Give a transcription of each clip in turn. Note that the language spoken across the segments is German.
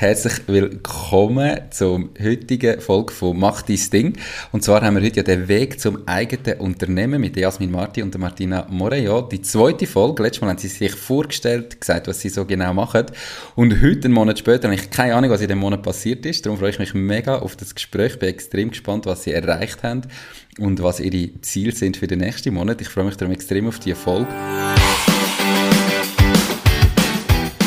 Herzlich willkommen zur heutigen Folge von Mach dein Ding. Und zwar haben wir heute ja den Weg zum eigenen Unternehmen mit Jasmin Marti und Martina Morejo. Die zweite Folge. Letztes Mal haben sie sich vorgestellt, gesagt, was sie so genau machen. Und heute, einen Monat später, habe ich keine Ahnung, was in dem Monat passiert ist. Darum freue ich mich mega auf das Gespräch. Bin extrem gespannt, was sie erreicht haben und was ihre Ziele sind für den nächsten Monat. Ich freue mich darum extrem auf die Folge.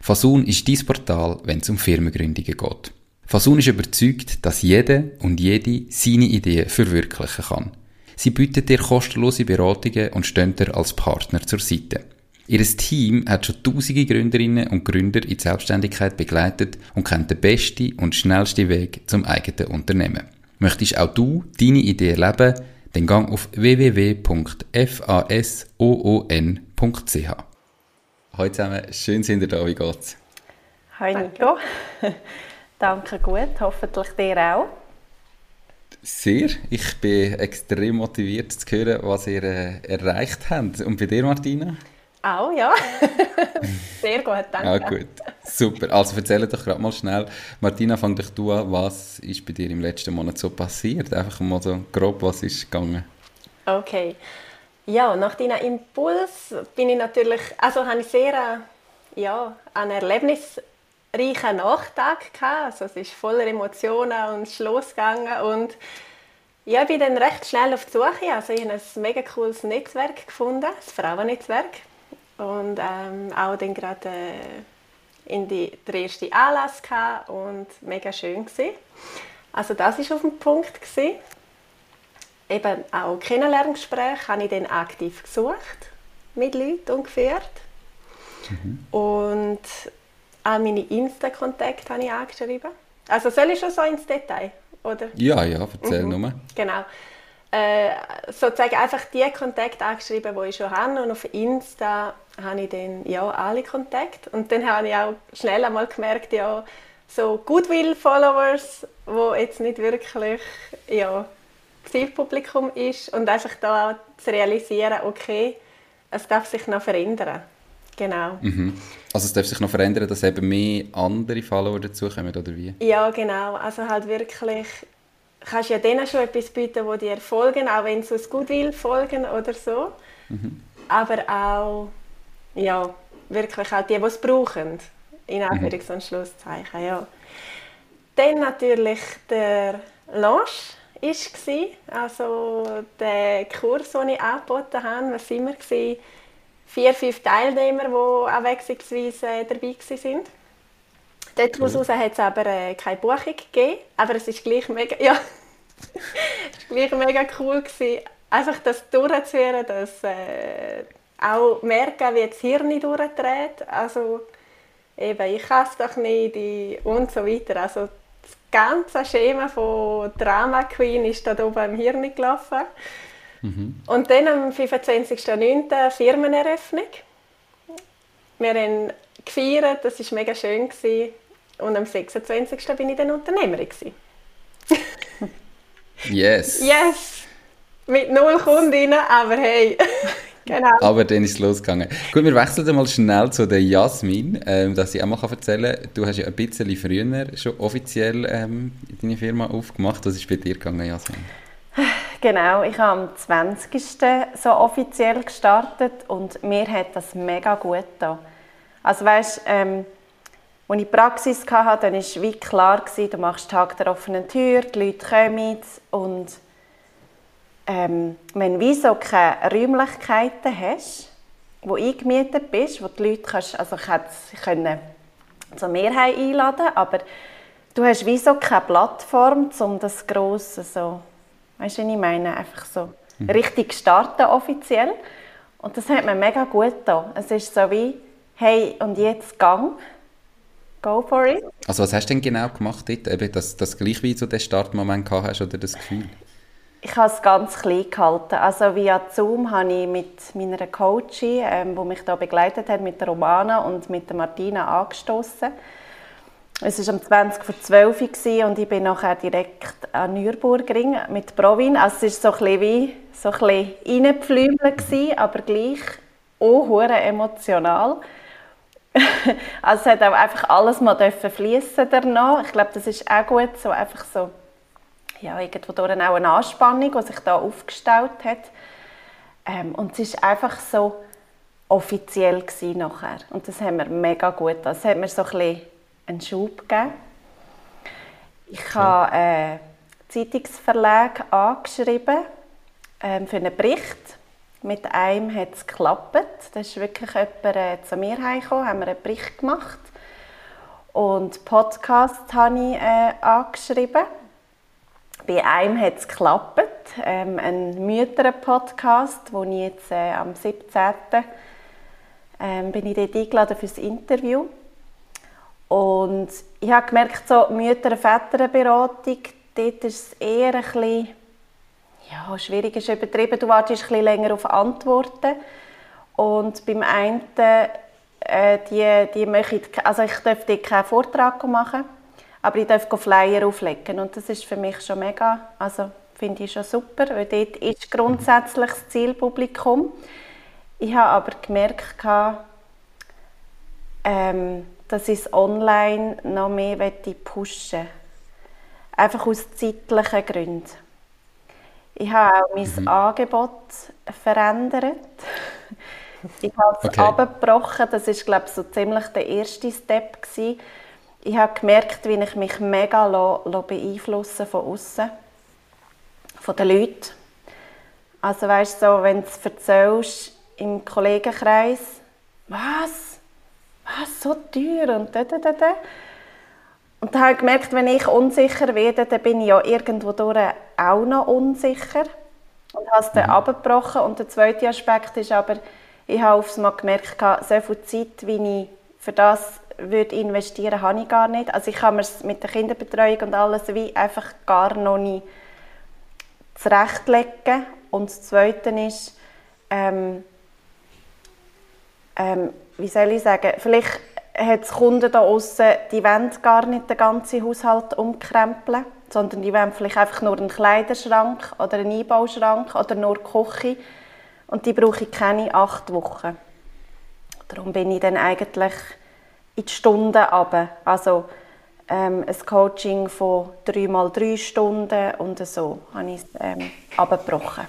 Fasun ist dein Portal, wenn es um Firmengründungen geht. Fasun ist überzeugt, dass jeder und jede seine Idee verwirklichen kann. Sie bietet dir kostenlose Beratungen und stehen dir als Partner zur Seite. Ihr Team hat schon tausende Gründerinnen und Gründer in die Selbstständigkeit begleitet und kennt den besten und schnellsten Weg zum eigenen Unternehmen. Möchtest auch du deine Idee erleben? Dann gang auf www.fasoon.ch. Hallo zusammen, schön sind ihr da, wie geht's? Hi Nico, danke gut, hoffentlich dir auch. Sehr, ich bin extrem motiviert zu hören, was ihr äh, erreicht habt. Und bei dir, Martina? Auch, ja. Sehr gut, danke. Ah, gut, super. Also erzähl doch gerade mal schnell. Martina, fang dich du an. Was ist bei dir im letzten Monat so passiert? Einfach mal so grob, was ist gegangen? Okay. Ja, nach deinem Impuls bin ich natürlich, also habe ich sehr äh, ja, einen erlebnisreichen Nachtrag gehabt. Also es ist voller Emotionen und ist losgegangen und ja, ich bin dann recht schnell auf die Suche. Also ich habe ein mega cooles Netzwerk gefunden, das Frauennetzwerk und ähm, auch dann gerade äh, in die, den ersten Anlass gehabt und mega schön gewesen. Also das ist auf dem Punkt gewesen eben auch Kennenlerngespräche habe ich dann aktiv gesucht mit Leuten und geführt. Mhm. Und auch meine Insta-Kontakte habe ich angeschrieben. Also soll ich schon so ins Detail, oder? Ja, ja, erzähl mhm. nur. Genau. Äh, sozusagen einfach die Kontakte angeschrieben, die ich schon habe. Und auf Insta habe ich dann ja, alle Kontakte. Und dann habe ich auch schnell einmal gemerkt, ja, so Goodwill-Followers, die jetzt nicht wirklich ja, Zielpublikum ist und einfach da auch zu realisieren, okay, es darf sich noch verändern. Genau. Mhm. Also es darf sich noch verändern, dass eben mehr andere Follower dazukommen, oder wie? Ja, genau. Also halt wirklich, kannst ja denen schon etwas bieten, wo dir folgen, auch wenn sie aus Goodwill folgen oder so. Mhm. Aber auch, ja, wirklich auch die, die es brauchen. In mhm. Anführungs- und Schlusszeichen, ja. Dann natürlich der Launch war. Also der Kurs, den ich angeboten habe, was immer wir? Vier, fünf Teilnehmer, die abwechslungsweise dabei waren. Daraus cool. hat es aber äh, keine Buchung gegeben, aber es ist gleich mega, ja, ist gleich mega cool gewesen, einfach das durchzuführen, dass äh, auch merken, wie das Hirn durchdreht, also eben, ich kann es doch nicht und so weiter, also ganze Schema von Drama Queen ist da oben im Hirn gelaufen. Mhm. Und dann am 25.09. Firmeneröffnung. Wir haben gefeiert, das war mega schön. Gewesen. Und am 26. bin ich dann Unternehmerin. yes. Yes. Mit null Kundinnen, aber hey, Genau. Aber dann ist es losgegangen. Gut, wir wechseln mal schnell zu der Jasmin, ähm, dass ich auch mal erzählen kann. Du hast ja ein bisschen früher schon offiziell ähm, deine Firma aufgemacht. Was ist bei dir gegangen, Jasmin? Genau, ich habe am 20. so offiziell gestartet und mir hat das mega gut getan. Also weißt, ähm, als ich Praxis hatte, dann war wie klar, du machst Tag der offenen Tür, die Leute kommen und ähm, wenn du so keine Räumlichkeiten hast, wo eingemietet bist, wo die Leute kannst, also können zur Mehrheit einladen, aber du hast wie so keine Plattform, um das Grosse so, weißt du, was ich meine, einfach so mhm. richtig starten offiziell. Und das hat mir mega gut getan. Es ist so wie, hey, und jetzt Gang. go for it. Also was hast du denn genau gemacht dort? Eben, dass, dass gleich wie so den Startmoment gehabt hast oder das Gefühl? Ich habe es ganz klein gehalten. Also via Zoom habe ich mit meiner Coachin, ähm, die mich da begleitet hat, mit der Romana und mit der Martina angestoßen. Es war um 20 vor 12 Uhr und ich bin nachher direkt an Nürburgring mit Provin. Also es war so ein bisschen wie so ein bisschen aber gleich auch emotional. also es hat auch einfach alles mal fließen danach. Ich glaube, das ist auch gut, so einfach so ja, irgendwo auch eine Anspannung, die sich da aufgestaut hat. Ähm, und es war einfach so offiziell nachher. Und das haben wir mega gut. Das hat mir so ein bisschen einen Schub gegeben. Ich habe einen Zeitungsverlag angeschrieben ähm, für einen Bericht. Mit einem hat es geklappt. Da ist wirklich jemand äh, zu mir heimgekommen, haben wir einen Bericht gemacht. Und Podcast habe ich äh, angeschrieben. Bei einem hat es geklappt, ähm, ein Mütter-Podcast, wo ich jetzt äh, am 17. Ähm, bin ich dort eingeladen für das Interview. Und ich habe gemerkt, so Mütter-Väter-Beratung, dort ist es eher ein bisschen, ja, schwierig ist übertrieben, du wartest ein bisschen länger auf Antworten. Und beim einen, äh, die, die möchte, also ich dürfte keinen Vortrag machen aber ich darf Flyer auflegen und das ist für mich schon mega, also finde ich schon super, weil dort ist grundsätzlich das Zielpublikum. Ich habe aber gemerkt, ähm, dass ich es online noch mehr pushen möchte. Einfach aus zeitlichen Gründen. Ich habe auch mein mhm. Angebot verändert. Ich habe es okay. abgebrochen. Das war, glaube ich, so ziemlich der erste Step. Gewesen ich habe gemerkt, wie ich mich mega beeinflussen von außen, von den Leuten. Also weißt du, so, wenn du es erzählst im Kollegenkreis, was? Was, so teuer und da, da, da, da. Und dann habe ich gemerkt, wenn ich unsicher werde, dann bin ich ja irgendwo durch auch noch unsicher und habe es dann mhm. abgebrochen. Und der zweite Aspekt ist aber, ich habe aufs Mal gemerkt, so viel Zeit, wie ich für das würde investieren, habe ich gar nicht. Also ich kann mir es mit der Kinderbetreuung und alles wie einfach gar noch nicht zurechtlegen. Und das Zweite ist, ähm, ähm, wie soll ich sagen, vielleicht hat es Kunden da außen, die wollen gar nicht den ganzen Haushalt umkrempeln, sondern die wollen vielleicht einfach nur einen Kleiderschrank oder einen Einbauschrank oder nur Küche und die brauche ich keine acht Wochen. Darum bin ich dann eigentlich in die Stunden runter. Also ähm, ein Coaching von drei mal drei Stunden und so habe ich es ähm, abgebrochen.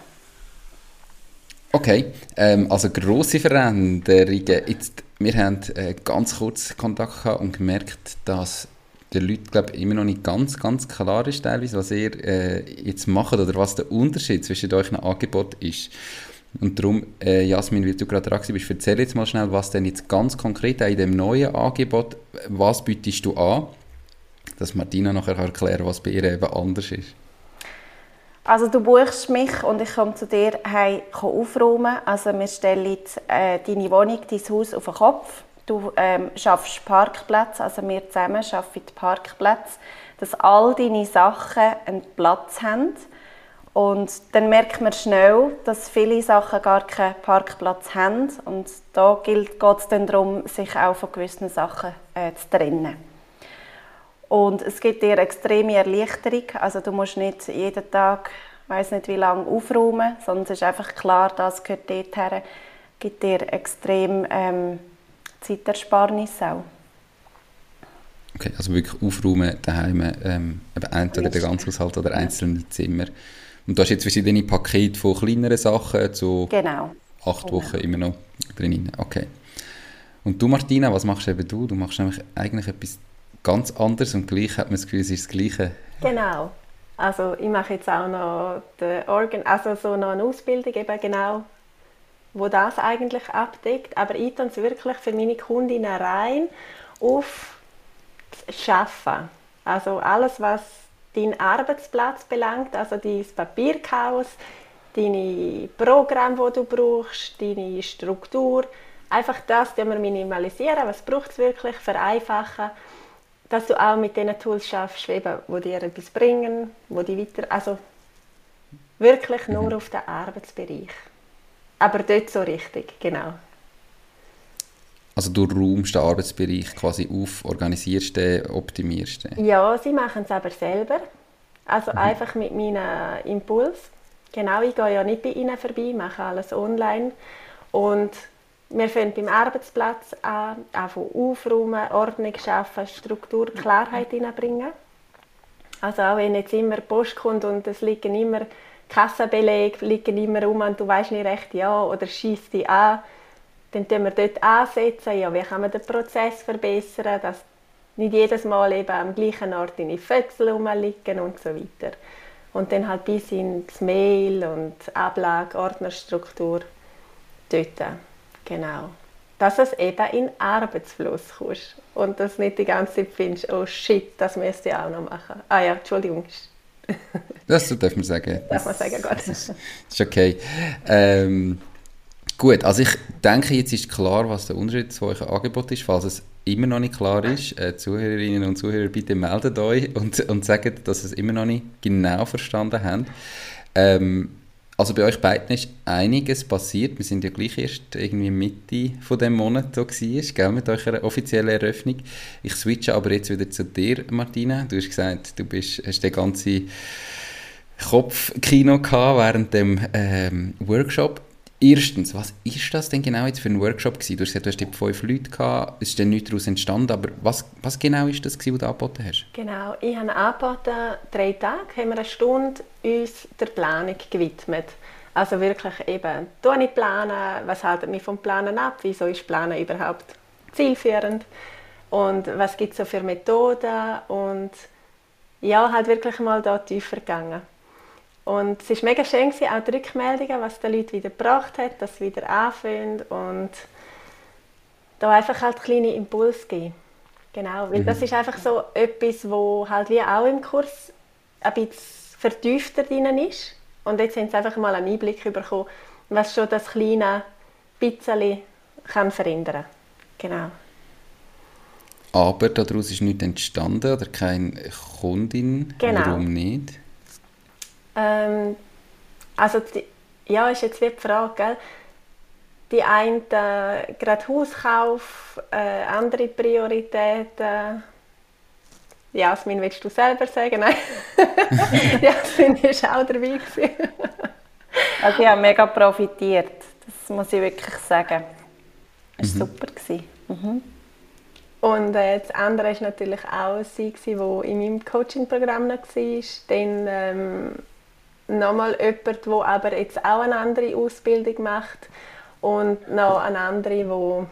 Okay, ähm, also grosse Veränderungen. Jetzt, wir haben äh, ganz kurz Kontakt gehabt und gemerkt, dass der Leuten glaub, immer noch nicht ganz, ganz klar ist, teilweise, was ihr äh, jetzt macht oder was der Unterschied zwischen euch Angebot ist. Und darum, äh, Jasmin, weil du gerade dran bist, erzähl jetzt mal schnell, was denn jetzt ganz konkret in dem neuen Angebot, was bietest du an, dass Martina nachher erklären was bei ihr eben anders ist. Also du buchst mich und ich komme zu dir heim aufräumen. Also wir stellen äh, deine Wohnung, dein Haus auf den Kopf. Du ähm, schaffst Parkplätze, also wir zusammen schaffen Parkplätze, dass all deine Sachen einen Platz haben und dann merkt man schnell, dass viele Sachen gar keinen Parkplatz haben. Und da geht es dann darum, sich auch von gewissen Sachen äh, zu trennen. Und es gibt dir extreme Erleichterung. Also du musst nicht jeden Tag, weiß nicht wie lange, aufräumen, sondern es ist einfach klar, das gehört dorthin. Es gibt dir extrem ähm, Zeitersparnis auch. Okay, also wirklich aufräumen daheim, ähm, entweder der ganze Haushalt oder einzelne Zimmer. Und du hast jetzt verschiedene Pakete von kleineren Sachen zu genau. acht genau. Wochen immer noch drin. Okay. Und du, Martina, was machst eben du? Du machst nämlich eigentlich etwas ganz anderes und gleich hat man das Gefühl, es ist das Gleiche. Genau. Also ich mache jetzt auch noch, die Organ also so noch eine Ausbildung, eben genau, wo das eigentlich abdeckt. Aber ich tue es wirklich für meine Kundinnen rein auf das Schaffen. Also alles, was deinen Arbeitsplatz belangt, also dein Papierchaos, deine Programme, die du brauchst, deine Struktur. Einfach das wir minimalisieren, was braucht es wirklich, vereinfachen dass du auch mit diesen Tools schaffst, eben, wo dir etwas bringen, wo die weiter, also wirklich nur mhm. auf den Arbeitsbereich. Aber dort so richtig, genau. Also du räumst den Arbeitsbereich quasi auf, organisierst den, optimierst den? Ja, sie machen es aber selber. Also mhm. einfach mit meinem Impuls. Genau, ich gehe ja nicht bei ihnen vorbei, mache alles online. Und wir fangen beim Arbeitsplatz an, einfach aufräumen, Ordnung schaffen, Struktur, Klarheit hineinbringen. Also auch wenn jetzt immer Post kommt und es liegen immer Kassenbeleg liegen immer rum und du weißt nicht recht, ja, oder schießt die an, dann tun wir dort ansetzen, ja, wie kann man den Prozess verbessern, dass nicht jedes Mal eben am gleichen Ort in die Fötzel rumliegen und so weiter. Und dann halt bis ins Mail und Ablage, Ordnerstruktur dort. Genau. Dass es eben in Arbeitsfluss kommst und dass nicht die ganze Zeit findest, oh shit, das müsste ich auch noch machen. Ah ja, Entschuldigung. Das darf man sagen. Darf man sagen, Gott. Das ist okay. Ähm, gut, also ich denke, jetzt ist klar, was der Unterschied zu eurem Angebot ist. Falls es immer noch nicht klar ist, äh, Zuhörerinnen und Zuhörer, bitte meldet euch und, und sagt, dass es immer noch nicht genau verstanden habt. Ähm, also bei euch beiden ist einiges passiert. Wir sind ja gleich erst irgendwie Mitte von dem Monat da gewesen, gell, mit eurer offiziellen Eröffnung. Ich switche aber jetzt wieder zu dir, Martina. Du hast gesagt, du bist, hast den ganzen Kopfkino gehabt während dem ähm, Workshop. Erstens, was ist das denn genau jetzt für ein Workshop gewesen? Du hast gesagt, du hast fünf Leute gehabt, es ist dann nichts daraus entstanden, aber was, was genau ist das gewesen, was du angeboten hast? Genau, ich habe angeboten, drei Tage haben wir eine Stunde uns der Planung gewidmet. Also wirklich eben, du nicht planen, was hält mich vom Planen ab, wieso ist Planen überhaupt zielführend und was gibt es so für Methoden und ja, halt wirklich mal da tiefer gegangen. Und es war mega schön, auch die Rückmeldungen, was die Leute wieder gebracht hat, dass sie wieder anfangen und da einfach halt kleine Impulse geben. Genau, weil mhm. das ist einfach so etwas, wo halt wie auch im Kurs ein bisschen vertiefter drin ist. Und jetzt haben sie einfach mal einen Einblick bekommen, was schon das kleine bisschen kann verändern Genau. Aber daraus ist nichts entstanden oder keine Kundin? Genau. Warum nicht? Ähm, also die, ja, ist jetzt wie die Frage, gell? Die einen äh, gerade Hauskauf, äh, andere Prioritäten. Jasmin, willst du selber sagen? Nein. Jasmin war auch dabei. also ich habe mega profitiert, das muss ich wirklich sagen. Es war mhm. super. Mhm. Und äh, das andere war natürlich auch sie, die in meinem Coaching-Programm war. Dann ähm, nochmal jemand, der aber jetzt auch eine andere Ausbildung macht und noch eine andere, wo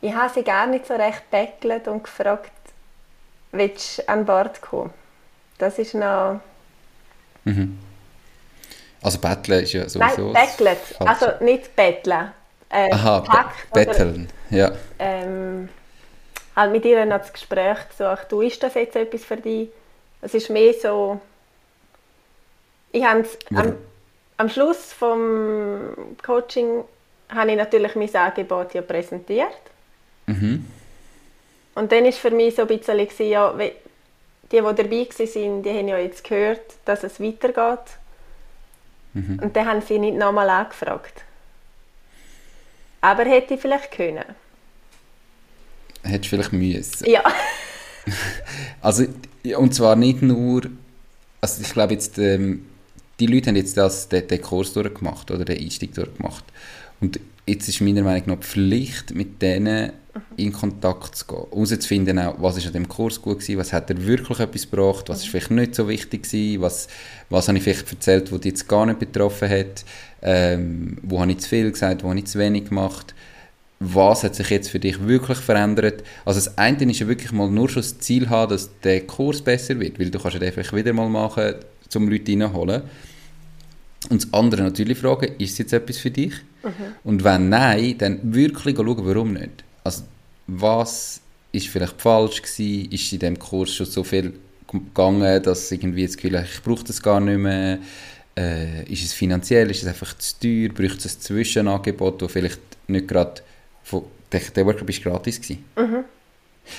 ich habe sie gar nicht so recht beckelt und gefragt, willst du an Bord kommen? Das ist noch... Mhm. Also betteln ist ja sowieso... Nein, beckelt. Also nicht betteln. Äh, Aha, packt, betteln, ja. Ähm, halt mit ihr noch das Gespräch gesucht, du, ist das jetzt etwas für dich? Es ist mehr so ich habe am, am Schluss vom Coaching habe ich natürlich mein Angebot ja präsentiert. Mhm. Und dann war für mich so ein bisschen, ja, die, die dabei waren, die haben ja jetzt gehört, dass es weitergeht. Mhm. Und dann haben sie nicht nochmal angefragt. Aber hätte ich vielleicht können. Hättest vielleicht müssen. Ja. also, und zwar nicht nur, also ich glaube jetzt, ähm, die Leute haben jetzt das, den, den Kurs durchgemacht oder den Einstieg durchgemacht. Und jetzt ist meiner Meinung nach die Pflicht, mit denen in Kontakt zu gehen. Herauszufinden auch, was ist an dem Kurs gut gewesen, was hat er wirklich etwas gebracht, was ist vielleicht nicht so wichtig gewesen, was, was habe ich vielleicht erzählt, was dich jetzt gar nicht betroffen hat, ähm, wo habe ich zu viel gesagt, wo habe ich zu wenig gemacht, was hat sich jetzt für dich wirklich verändert. Also das eine ist ja wirklich mal nur schon das Ziel haben, dass der Kurs besser wird, weil du kannst ihn einfach wieder mal machen, um Leute reinzuholen. Und das andere natürlich fragen, ist es jetzt etwas für dich? Mhm. Und wenn nein, dann wirklich schauen, warum nicht. Also was ist vielleicht falsch gewesen? Ist in diesem Kurs schon so viel gegangen, dass irgendwie das Gefühl ich brauche das gar nicht mehr? Äh, ist es finanziell? Ist es einfach zu teuer? Braucht es ein Zwischenangebot, das vielleicht nicht gerade... der, Workshop war gratis? Gewesen? Mhm.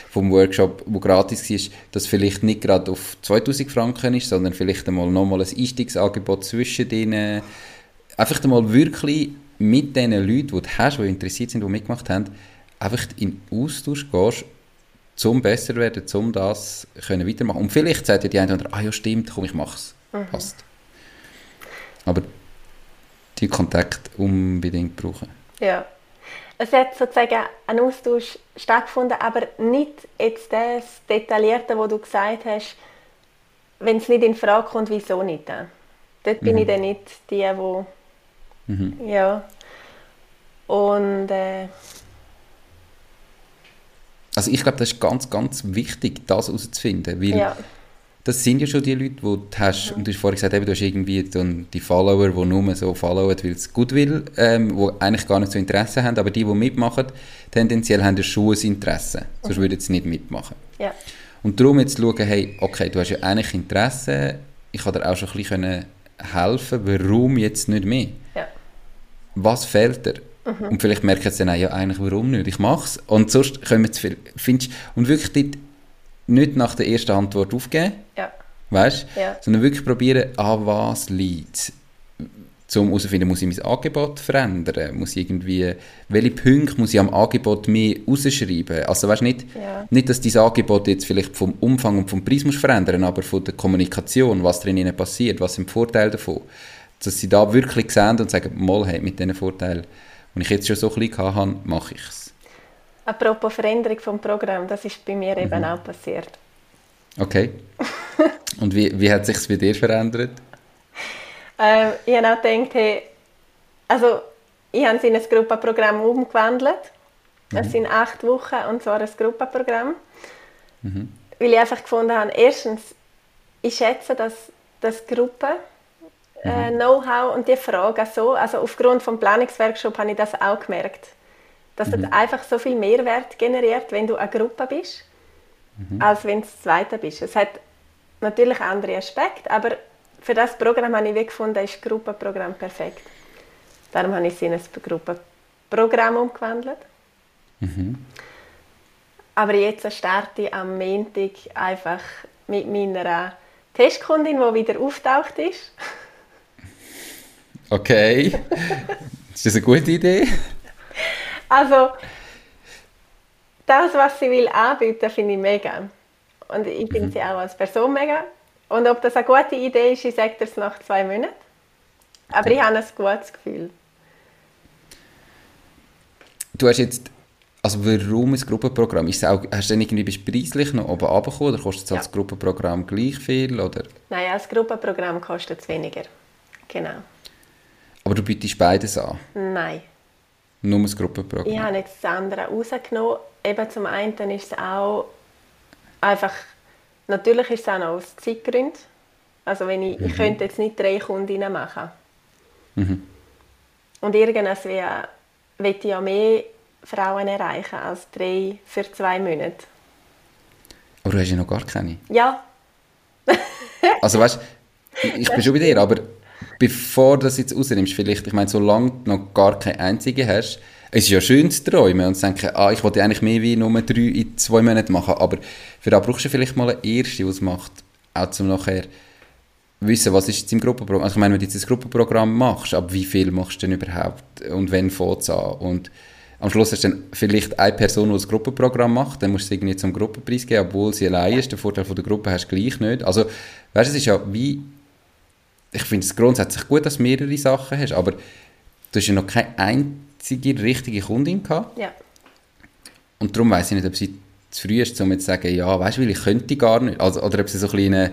Vom Workshop, wo gratis war, dass vielleicht nicht gerade auf 2000 Franken ist, sondern vielleicht einmal nochmal ein Einstiegsangebot zwischen denen. Einfach einmal wirklich mit den Leuten, die du hast, die interessiert sind, die mitgemacht haben, einfach in Austausch gehst, zum besser werden, um das können weitermachen. Und vielleicht sagt ja die eine oder andere, ah ja stimmt, komm, ich mach's. Mhm. Passt. Aber die Kontakt unbedingt brauchen. Ja. Es hat sozusagen ein Austausch stattgefunden, aber nicht jetzt das Detaillierte, wo du gesagt hast, wenn es nicht in Frage kommt, wieso nicht. Dort mhm. bin ich mhm. dann nicht die, wo mhm. ja und äh, also ich glaube, das ist ganz, ganz wichtig, das herauszufinden, weil ja. Das sind ja schon die Leute, die du hast, und du hast vorhin gesagt, eben, du hast irgendwie dann die Follower, die nur so followen, weil es gut will, ähm, die eigentlich gar nicht so Interesse haben, aber die, die mitmachen, tendenziell haben ein Interesse, mhm. sonst würden sie nicht mitmachen. Ja. Und darum jetzt schauen, hey, okay, du hast ja eigentlich Interesse, ich kann dir auch schon ein bisschen helfen, warum jetzt nicht mehr? Ja. Was fehlt dir? Mhm. Und vielleicht merken sie dann auch, ja, eigentlich, warum nicht? Ich mache es. Und sonst können zu viel. Findest, und wirklich dort nicht nach der ersten Antwort aufgeben. Ja. Weißt ja. Sondern wirklich probieren, an was liegt um herauszufinden, muss ich mein Angebot verändern? Muss ich irgendwie, welche Punkte muss ich am Angebot mehr rausschreiben? Also weißt nicht, ja. nicht, dass dieses Angebot jetzt vielleicht vom Umfang und vom Preis muss verändern, aber von der Kommunikation, was drin passiert, was sind die Vorteile davon? Dass sie da wirklich sehen und sagen, mal, hey, mit diesen Vorteilen und ich jetzt schon so ein bisschen hatte, mache ich es. Apropos Veränderung vom Programm, das ist bei mir mhm. eben auch passiert. Okay. Und wie, wie hat sich bei dir verändert? Ähm, ich habe auch gedacht, hey, also ich habe es in ein Gruppenprogramm umgewandelt. Es mhm. sind acht Wochen und zwar ein Gruppenprogramm. Mhm. Weil ich einfach gefunden habe, erstens, ich schätze, dass, dass Gruppen äh, mhm. Know-how und die Fragen so. Also aufgrund vom Planungsworkshop habe ich das auch gemerkt. Dass mhm. das einfach so viel Mehrwert generiert, wenn du eine Gruppe bist, mhm. als wenn du das Zweite bist. Es hat natürlich andere Aspekte, aber für das Programm habe ich wie gefunden, ist das Gruppenprogramm perfekt. Darum habe ich es in ein Gruppenprogramm umgewandelt. Mhm. Aber jetzt starte ich am Montag einfach mit meiner Testkundin, die wieder auftaucht ist. Okay. ist das eine gute Idee? Also, das, was sie will anbieten, finde ich mega. Und ich finde mhm. sie auch als Person mega. Und ob das eine gute Idee ist, ich sage das nach zwei Monaten. Aber ich habe ein gutes Gefühl. Du hast jetzt, also warum ein Gruppenprogramm? Ist auch, hast du dann irgendwie bist preislich noch oben runtergekommen oder kostet es ja. als Gruppenprogramm gleich viel? Oder? Nein, als Gruppenprogramm kostet es weniger. Genau. Aber du bietest beides an? Nein. Nur das Gruppenprogramm? Ich habe jetzt das andere rausgenommen. Eben zum einen ist es auch einfach, natürlich ist es auch noch aus Zeitgründen. Also wenn ich, mhm. ich könnte jetzt nicht drei Kundinnen machen. Mhm. Und irgendwas will ich ja mehr Frauen erreichen als drei für zwei Monate. Aber du hast ja noch gar keine. Ja. also weißt du, ich, ich bin schon bei dir, aber bevor du das jetzt rausnimmst, vielleicht, ich meine, solange du noch gar keine einzige hast, es ist ja schön zu träumen und zu denken, ah, ich wollte eigentlich mehr wie nur drei in zwei Monaten machen, aber für das brauchst du vielleicht mal eine erste, es macht, auch zum nachher wissen, was ist jetzt im Gruppenprogramm. Also ich meine, wenn du jetzt ein Gruppenprogramm machst, ab wie viel machst du denn überhaupt und wann fängt an? Und am Schluss hast du dann vielleicht eine Person, die das Gruppenprogramm macht, dann musst du sie irgendwie zum Gruppenpreis geben, obwohl sie allein ist. Den Vorteil von der Gruppe hast du gleich nicht. Also, weißt du, es ist ja wie ich finde es grundsätzlich gut, dass du mehrere Sachen hast, aber du hast ja noch keine einzige richtige Kundin gehabt. Ja. Und darum weiß ich nicht, ob sie zu früh ist, um jetzt zu sagen, ja, weißt du, weil ich könnte gar nicht. Also, oder ob sie so ein kleine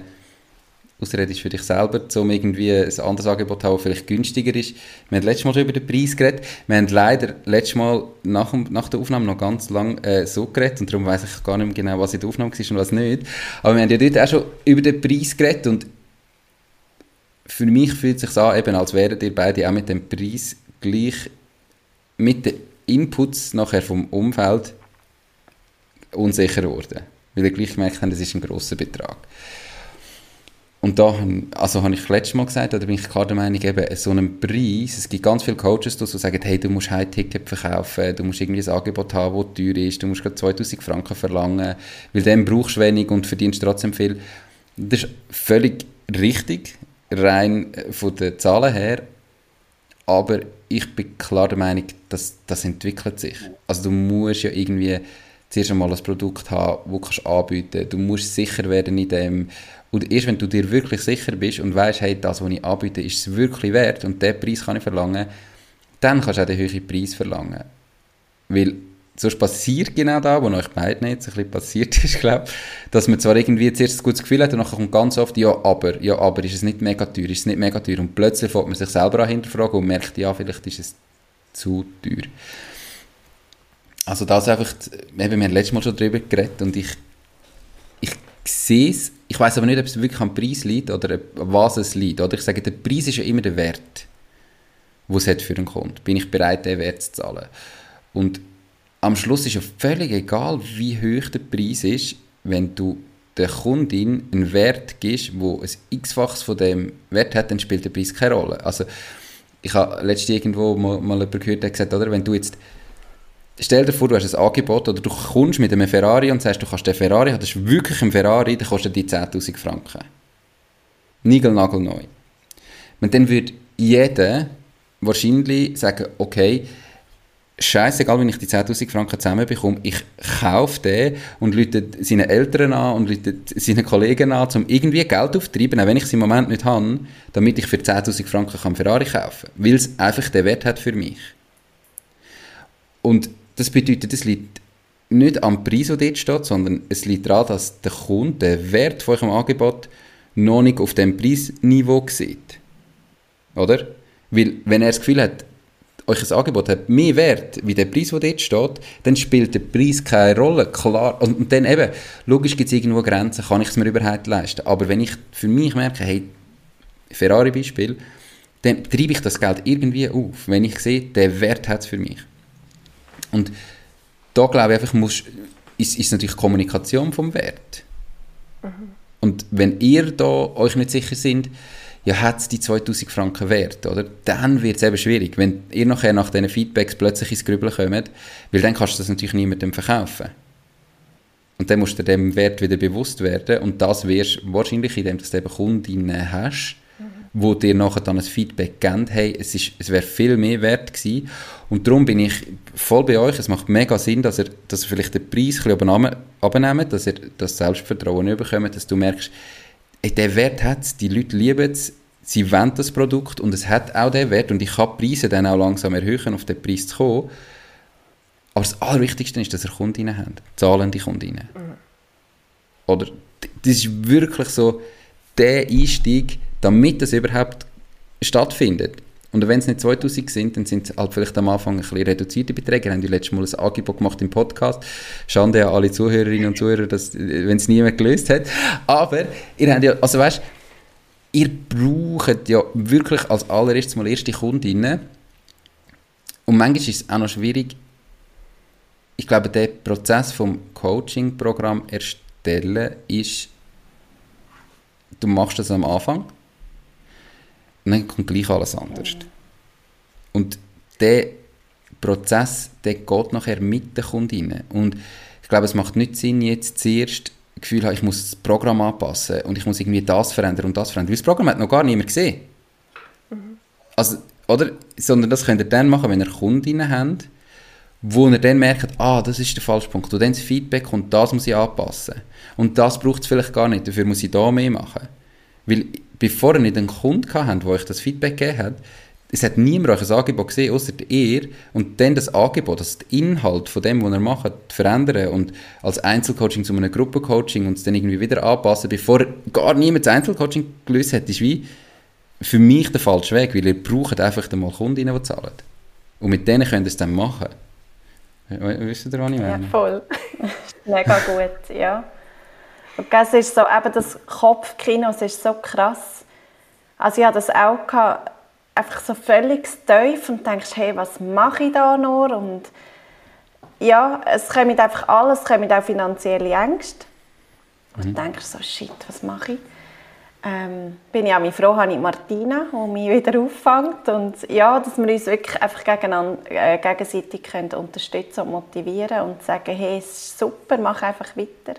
Ausrede ist für dich selber, um irgendwie ein anderes Angebot zu haben, das vielleicht günstiger ist. Wir haben letztes Mal schon über den Preis geredet. Wir haben leider letztes Mal nach, nach der Aufnahme noch ganz lange äh, so geredet und darum weiß ich gar nicht mehr genau, was in der Aufnahme war und was nicht. Aber wir haben ja dort auch schon über den Preis geredet und für mich fühlt es sich an, eben, als wären ihr beide auch mit dem Preis gleich mit den Inputs nachher vom Umfeld unsicher geworden. Weil ihr gleich gemerkt habt, das ist ein grosser Betrag. und da also habe ich letztes Mal gesagt, oder bin ich klar der Meinung, eben so einen Preis, es gibt ganz viele Coaches, die sagen, hey, du musst ein Ticket verkaufen, du musst irgendwie ein Angebot haben, das teuer ist, du musst gerade 2000 Franken verlangen, weil dann brauchst du wenig und verdienst trotzdem viel. Das ist völlig richtig, rein äh, von den Zahlen her, aber ich bin klar der Meinung, dass das entwickelt sich. Also du musst ja irgendwie zuerst einmal ein Produkt haben, das du anbieten kannst. Du musst sicher werden in dem und erst wenn du dir wirklich sicher bist und weißt, hey, das, was ich anbiete, ist es wirklich wert und den Preis kann ich verlangen, dann kannst du auch den höheren Preis verlangen. Weil sonst passiert genau da, wo euch beiden jetzt ein bisschen passiert ist, glaube dass man zwar irgendwie zuerst ein gutes Gefühl hat und dann kommt ganz oft, ja, aber, ja, aber, ist es nicht mega teuer, ist es nicht mega teuer und plötzlich fängt man sich selber an hinterfragen und merkt, ja, vielleicht ist es zu teuer. Also das einfach, eben, wir haben letztes Mal schon darüber geredet und ich, ich sehe es ich weiß aber nicht, ob es wirklich am Preis liegt oder was es liegt. Oder ich sage, der Preis ist ja immer der Wert, den es hat für einen Kunden. Bin ich bereit, den Wert zu zahlen? Und am Schluss ist ja völlig egal, wie hoch der Preis ist, wenn du der Kundin einen Wert gibst, wo ein x-faches von dem Wert hat, dann spielt der Preis keine Rolle. Also ich habe letztens irgendwo mal, mal jemanden gehört, der gesagt oder wenn du jetzt stell dir vor, du hast ein Angebot oder du kommst mit einem Ferrari und sagst, du kannst den Ferrari das ist wirklich ein Ferrari, der kostet die 10'000 Franken. Nigelnagelneu. Und dann würde jeder wahrscheinlich sagen, okay, scheißegal, wenn ich die 10'000 Franken zusammenbekomme, ich kaufe den und lüte seine Eltern an und lüte seine Kollegen an, um irgendwie Geld aufzutreiben, auch wenn ich es im Moment nicht habe, damit ich für 10'000 Franken kann Ferrari kaufen kann. Weil es einfach den Wert hat für mich. Und das bedeutet, es liegt nicht am Preis, der dort steht, sondern es liegt daran, dass der Kunde den Wert von eurem Angebot noch nicht auf dem Preisniveau sieht. Oder? Weil, wenn er das Gefühl hat, euch ein Angebot hat mehr Wert wie der Preis, der dort steht, dann spielt der Preis keine Rolle. Klar. Und dann eben, logisch gibt es irgendwo Grenzen, kann ich es mir überhaupt leisten. Aber wenn ich für mich merke, hey, Ferrari-Beispiel, dann treibe ich das Geld irgendwie auf, wenn ich sehe, der Wert hat es für mich. Und da glaube ich einfach, muss, ist, ist natürlich Kommunikation vom Wert. Mhm. Und wenn ihr da euch nicht sicher sind, ja, hat es die 2000 Franken wert, oder? Dann wird es eben schwierig, wenn ihr nachher nach diesen Feedbacks plötzlich ins Grübeln kommt, weil dann kannst du das natürlich niemandem verkaufen. Und dann musst du dem Wert wieder bewusst werden und das wirst wahrscheinlich, indem du eben Kundinnen hast, wo dir nachher dann ein Feedback geben, hey, es, es wäre viel mehr wert gewesen. Und darum bin ich voll bei euch. Es macht mega Sinn, dass ihr, dass ihr vielleicht den Preis ein bisschen abnehmt, dass ihr das Selbstvertrauen bekommt, dass du merkst, der Wert hat es, die Leute lieben es, sie wollen das Produkt und es hat auch den Wert und ich kann die Preise dann auch langsam erhöhen, auf den Preis zu kommen. Aber das Allerwichtigste ist, dass ihr Kundinnen habt, zahlende Kundinnen. Mhm. Oder, das ist wirklich so der Einstieg, damit das überhaupt stattfindet. Und wenn es nicht 2000 sind, dann sind es halt vielleicht am Anfang ein bisschen reduzierte Beträge. Wir haben ja letztes Mal ein Angebot gemacht im Podcast. Schande an alle Zuhörerinnen und Zuhörer, wenn es niemand gelöst hat. Aber ihr habt ja, also weißt, ihr braucht ja wirklich als allererstes mal erste Kundinnen. Und manchmal ist es auch noch schwierig, ich glaube, der Prozess vom Coaching-Programm erstellen ist, du machst das am Anfang dann kommt gleich alles anders. Und der Prozess, der geht nachher mit den Kundinnen. Und ich glaube, es macht nicht Sinn, jetzt zuerst das Gefühl haben, ich muss das Programm anpassen und ich muss irgendwie das verändern und das verändern. Weil das Programm hat noch gar niemand gesehen. Mhm. Also, oder? Sondern das könnt ihr dann machen, wenn ihr Kundinnen habt, wo ihr dann merkt, ah, das ist der falsche Punkt. Und dann das Feedback kommt, das muss ich anpassen. Und das braucht es vielleicht gar nicht, dafür muss ich da mehr machen. Weil bevor ihr nicht einen Kunden habt, der euch das Feedback gegeben hat, es hat niemand euch ein Angebot gesehen, außer ihr, und dann das Angebot, also der Inhalt von dem, was ihr macht, verändern und als Einzelcoaching zu einem Gruppencoaching und es dann irgendwie wieder anpassen, bevor gar niemand das Einzelcoaching gelöst hat, ist wie für mich der falsche Weg, weil ihr braucht einfach mal Kundinnen, die zahlen. Und mit denen könnt ihr es dann machen. Wisst ihr, was ich meine? Ja, voll. Mega gut, ja. Und es ist so, eben das Kopfkino, es ist so krass. Also ich hatte das auch gehabt, einfach so völlig tief und denkst, hey, was mache ich da nur? Und ja, es kommt einfach alles, es kommen auch finanzielle Ängste. Und mhm. du denkst so, shit, was mache ich? ähm, bin ich auch froh, habe ich Martina, die mich wieder auffängt. Und ja, dass wir uns wirklich einfach äh, gegenseitig können unterstützen und motivieren und sagen, hey, es ist super, mach einfach weiter.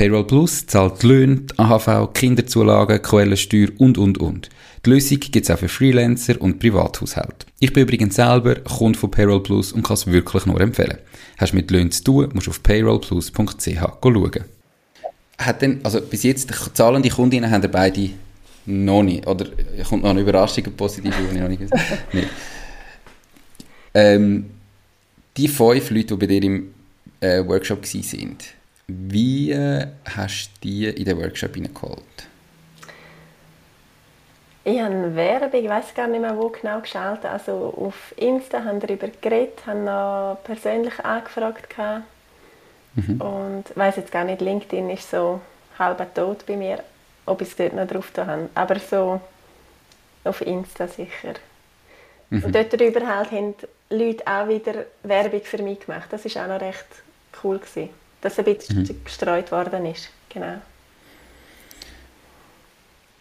Payroll Plus zahlt die Löhne, die AHV, Kinderzulagen, Quellensteuer und, und, und. Die Lösung gibt es auch für Freelancer und Privathaushalte. Ich bin übrigens selber Kunde von Payroll Plus und kann es wirklich nur empfehlen. Hast du mit Löhnen zu tun, musst du auf payrollplus.ch schauen. Hat denn, also bis jetzt, zahlende Kundinnen haben beide noch nicht, oder kommt noch eine Überraschung, eine positive, die ich noch nicht gesagt nee. ähm, Die fünf Leute, die bei dir im äh, Workshop waren, wie äh, hast du die in den Workshop hineingeholt? Ich habe Werbung, ich weiß gar nicht mehr, wo genau geschaltet. Also auf Insta haben darüber geredet, haben noch persönlich angefragt. Mhm. Und ich weiß jetzt gar nicht, LinkedIn ist so halb tot bei mir, ob ich es dort noch drauf habe. Aber so auf Insta sicher. Mhm. Und dort drüber halt haben Leute auch wieder Werbung für mich gemacht. Das war auch noch recht cool, gewesen, dass ein bisschen mhm. gestreut worden ist. Genau.